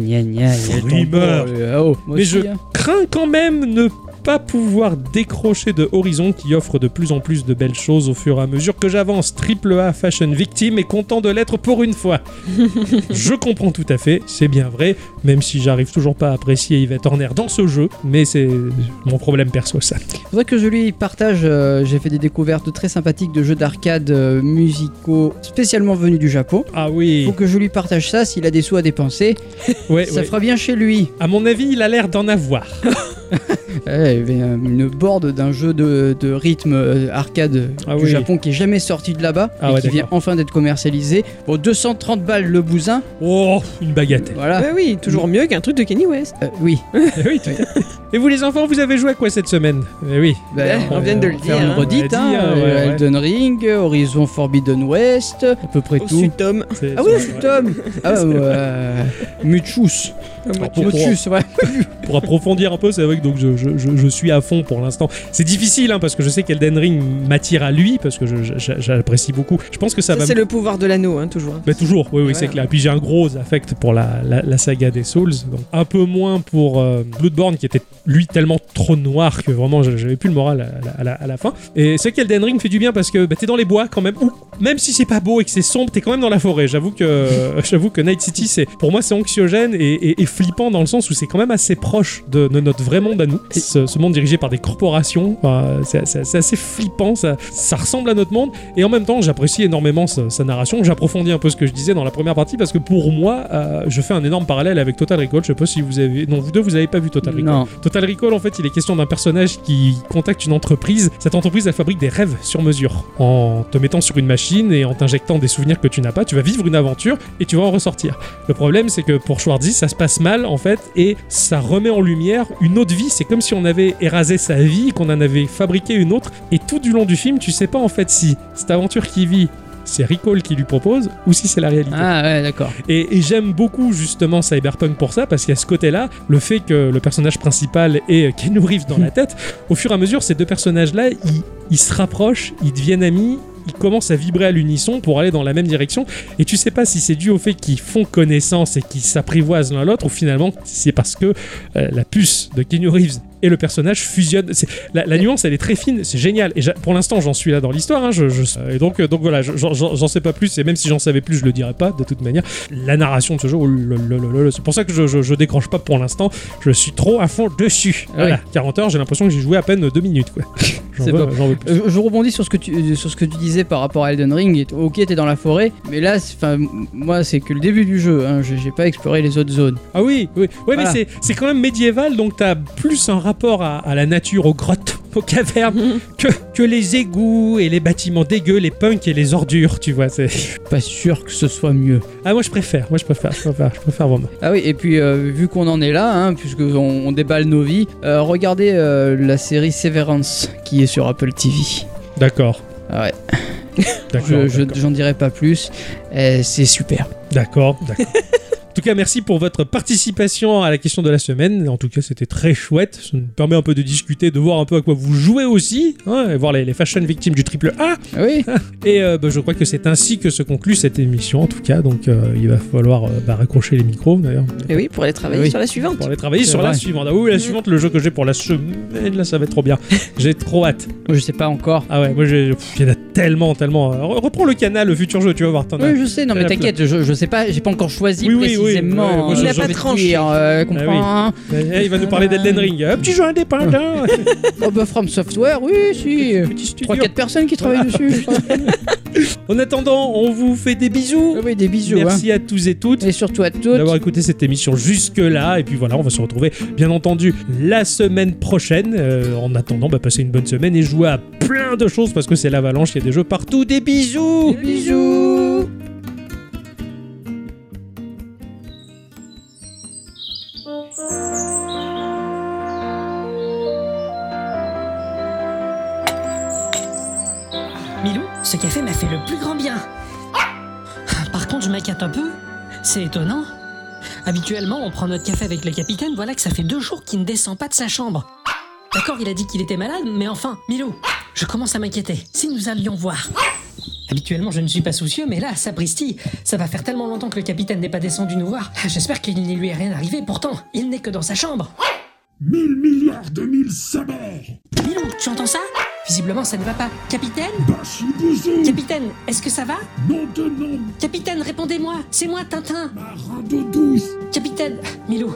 euh, oh, Mais je hein. crains quand même ne pas pouvoir décrocher de Horizon qui offre de plus en plus de belles choses au fur et à mesure que j'avance. Triple A Fashion Victim est content de l'être pour une fois. je comprends tout à fait, c'est bien vrai, même si j'arrive toujours pas à apprécier Yvette Horner dans ce jeu, mais c'est mon problème perso ça. Faudrait que je lui partage. euh, J'ai fait des découvertes très sympathiques de jeux d'arcade euh, musicaux spécialement venus du Japon. Ah oui, Faut que je lui partage ça s'il a des sous à dépenser. ouais, ça ouais. fera bien chez lui. À mon avis, il a l'air d'en avoir. Ouais, il y avait euh, une board d'un jeu de, de rythme euh, arcade Ah du oui. Japon qui est jamais sorti de là-bas Ah et ouais, qui vient enfin d'être commercialisé pour 230 balles le bousin. Oh, une bagatelle. Voilà. Bah oui, toujours mieux qu'un truc de Kenny West. Euh, oui. Oui, tout à fait. Et vous les enfants, vous avez joué à quoi cette semaine? Eh oui. Ben, on vient de le dire, une hein. redite. Hein, hein, ouais, ouais. Elden Ring, Horizon Forbidden West, à peu près Au tout. sud, Tom. c'est- Ah oui, c'est- Tom Ah euh, Muchus. Alors, pour- Muchus, ouais. pour approfondir un peu, c'est vrai que donc je, je- je- je suis à fond pour l'instant. C'est difficile hein, parce que je sais qu'Elden Ring m'attire à lui parce que j'apprécie beaucoup. Je pense que ça, Ça, va. c'est le pouvoir de l'anneau, hein, toujours. Bah, toujours, oui, oui, c'est clair. Et puis j'ai un gros affect pour la, la- la saga des Souls, donc un peu moins pour euh, Bloodborne qui était lui tellement trop noir que vraiment j'avais plus le moral à, la- à la, à la fin. Et c'est qu'Elden Ring fait du bien parce que bah, t'es dans les bois quand même, ou même si c'est pas beau et que c'est sombre, t'es quand même dans la forêt. J'avoue que j'avoue que Night City, c'est pour moi c'est anxiogène et, et- et flippant dans le sens où c'est quand même assez proche de, de notre vrai monde à nous. Ce, ce monde dirigé par des corporations, Enfin, c'est c'est- c'est assez flippant, ça, ça ressemble à notre monde. Et en même temps, j'apprécie énormément sa, sa narration. J'approfondis un peu ce que je disais dans la première partie parce que pour moi, euh, je fais un énorme parallèle avec Total Recall. Je sais pas si vous avez. Non, vous deux, vous avez pas vu Total Recall. Non. Total Recall, en fait, il est question d'un personnage qui contacte une entreprise. Cette entreprise, elle fabrique des rêves sur mesure. En te mettant sur une machine et en t'injectant des souvenirs que tu n'as pas, tu vas vivre une aventure et tu vas en ressortir. Le problème, c'est que pour Schwarzy, ça se passe mal, en fait, et ça remet en lumière une autre vie. C'est comme si on avait érasé sa vie, qu'on en avait fabriqué une autre. Et tout du long du film, tu sais pas, en fait, si cette aventure qu'il vit, c'est Recall qui lui propose ou si c'est la réalité. Ah ouais, d'accord. Et, et j'aime beaucoup justement Cyberpunk pour ça, parce qu'il y a ce côté-là, le fait que le personnage principal ait Keanu Reeves dans la tête, au fur et à mesure, ces deux personnages-là, ils, ils se rapprochent, ils deviennent amis, ils commencent à vibrer à l'unisson pour aller dans la même direction, et tu sais pas si c'est dû au fait qu'ils font connaissance et qu'ils s'apprivoisent l'un l'autre, ou finalement c'est parce que euh, la puce de Keanu Reeves et le personnage fusionnent. La, la nuance, elle est très fine, c'est génial. Et pour l'instant, j'en suis là dans l'histoire. hein, je, je- et donc, euh, donc voilà, je- j'en- sais pas plus. Et même si j'en savais plus, je le dirais pas de toute manière. La narration de ce jeu, c'est pour ça que je, je, je décroche pas pour l'instant. Je suis trop à fond dessus. Ah Voilà, ouais. 40 heures, j'ai l'impression que j'ai joué à peine deux minutes. quoi. Veux, veux plus. Euh, Je, rebondis sur ce que tu sur ce que tu disais par rapport à Elden Ring. Ok, t'es dans la forêt, mais là, moi, c'est que le début du jeu. Hein, j'ai pas exploré les autres zones. Ah oui, oui. Ouais, Voilà. mais c'est- c'est quand même médiéval, donc t'as plus un rapport à, à la nature, aux grottes, aux cavernes, que, que les égouts et les bâtiments dégueux, les punks et les ordures, tu vois. c'est- Pas sûr que ce soit mieux. Ah, moi je préfère, moi je préfère, je préfère, je préfère vraiment. Ah oui, et puis euh, vu qu'on en est là, hein, puisque on, on déballe nos vies, euh, regardez euh, la série Severance qui est sur Apple TV. D'accord. Ah ouais, D'accord. je- je- j'en dirai pas plus. C'est super. D'accord, d'accord. En tout cas, merci pour votre participation à la question de la semaine. En tout cas, c'était très chouette. Ça nous permet un peu de discuter, de voir un peu à quoi vous jouez aussi, hein, et voir les, les fashion victimes du triple A. Ah oui, Et euh, bah, je crois que c'est ainsi que se conclut cette émission, en tout cas. Donc, euh, il va falloir euh, bah, raccrocher les micros, d'ailleurs, Et oui, pour aller travailler Oui. sur la suivante. pour aller travailler sur la suivante. Ah oui, la suivante, le jeu que j'ai pour la semaine, là, ça va être trop bien. J'ai trop hâte. moi je sais pas encore. Ah ouais, moi, il y en a tellement, tellement. Reprends le canal, le futur jeu, tu vas voir. Oui, je sais, non mais t'inquiète, je, je sais pas, j'ai pas encore choisi Oui, oui, oui, ouais, moi, hein, Il n'a pas tranché. dire, euh, comprends, hein. Eh, il va nous parler d'Elden Ring. Un petit jeu indépendant. Oh bah From Software, oui, si. petit studio. 3-4 personnes qui travaillent dessus. En attendant, on vous fait des bisous. oui, des bisous. hein. Merci à tous et toutes Et surtout à toutes. d'avoir écouté cette émission jusque-là. Et puis voilà, on va se retrouver bien entendu la semaine prochaine. Euh, en attendant, bah, passez une bonne semaine et jouez à plein de choses parce que c'est l'avalanche, il y a des jeux partout. Des bisous Des bisous. Milou, ce café m'a fait le plus grand bien. Par contre, je m'inquiète un peu. C'est étonnant. Habituellement, on prend notre café avec le capitaine, voilà que ça fait deux jours qu'il ne descend pas de sa chambre. D'accord, il a dit qu'il était malade, mais enfin, Milou, je commence à m'inquiéter. Si nous allions voir. Habituellement, je ne suis pas soucieux, mais là, sapristi, ça va faire tellement longtemps que le capitaine n'est pas descendu nous voir. J'espère qu'il ne lui est rien arrivé, pourtant, il n'est que dans sa chambre. Mille milliards de mille sabords Milou, tu entends ça? Visiblement, ça ne va pas. Capitaine Bachibouzou Capitaine, est-ce que ça va Nom de nom Capitaine, répondez-moi C'est moi, Tintin Marin d'eau douce Capitaine Milou,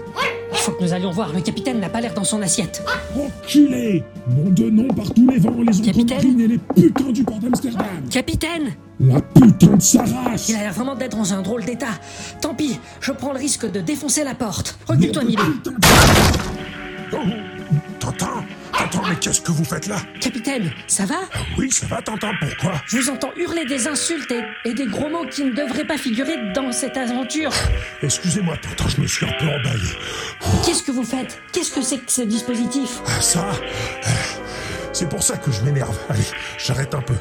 il faut que nous allions voir. Le capitaine n'a pas l'air dans son assiette. Enculé Nom de nom par tous les vents, les Capitaine et les putains du port d'Amsterdam Capitaine La putain de sa race Il a l'air vraiment d'être dans un drôle d'état. Tant pis, je prends le risque de défoncer la porte. Recule-toi, Milou. Oh, Tintin Tintin, mais qu'est-ce que vous faites là Capitaine, ça va Oui, ça va, Tintin, pourquoi Je vous entends hurler des insultes et, et des gros mots qui ne devraient pas figurer dans cette aventure. Excusez-moi, Tintin, je me suis un peu emballé. Qu'est-ce que vous faites? Qu'est-ce que c'est que ce dispositif? Ah, ça euh, C'est pour ça que je m'énerve. Allez, j'arrête un peu.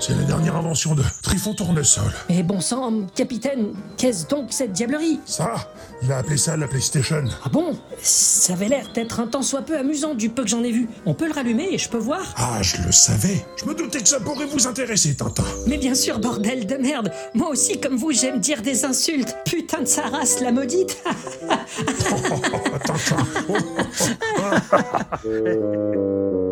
C'est la dernière invention de Trifon Tournesol. Mais bon sang, capitaine, qu'est-ce donc cette diablerie? Ça, il a appelé ça la PlayStation. Ah bon? Ça avait l'air d'être un tant soit peu amusant du peu que j'en ai vu. On peut le rallumer et je peux voir? Ah, je le savais. Je me doutais que ça pourrait vous intéresser, Tintin. Mais bien sûr, bordel de merde Moi aussi, comme vous, j'aime dire des insultes. Putain de sa race, la maudite Tintin. Ciao.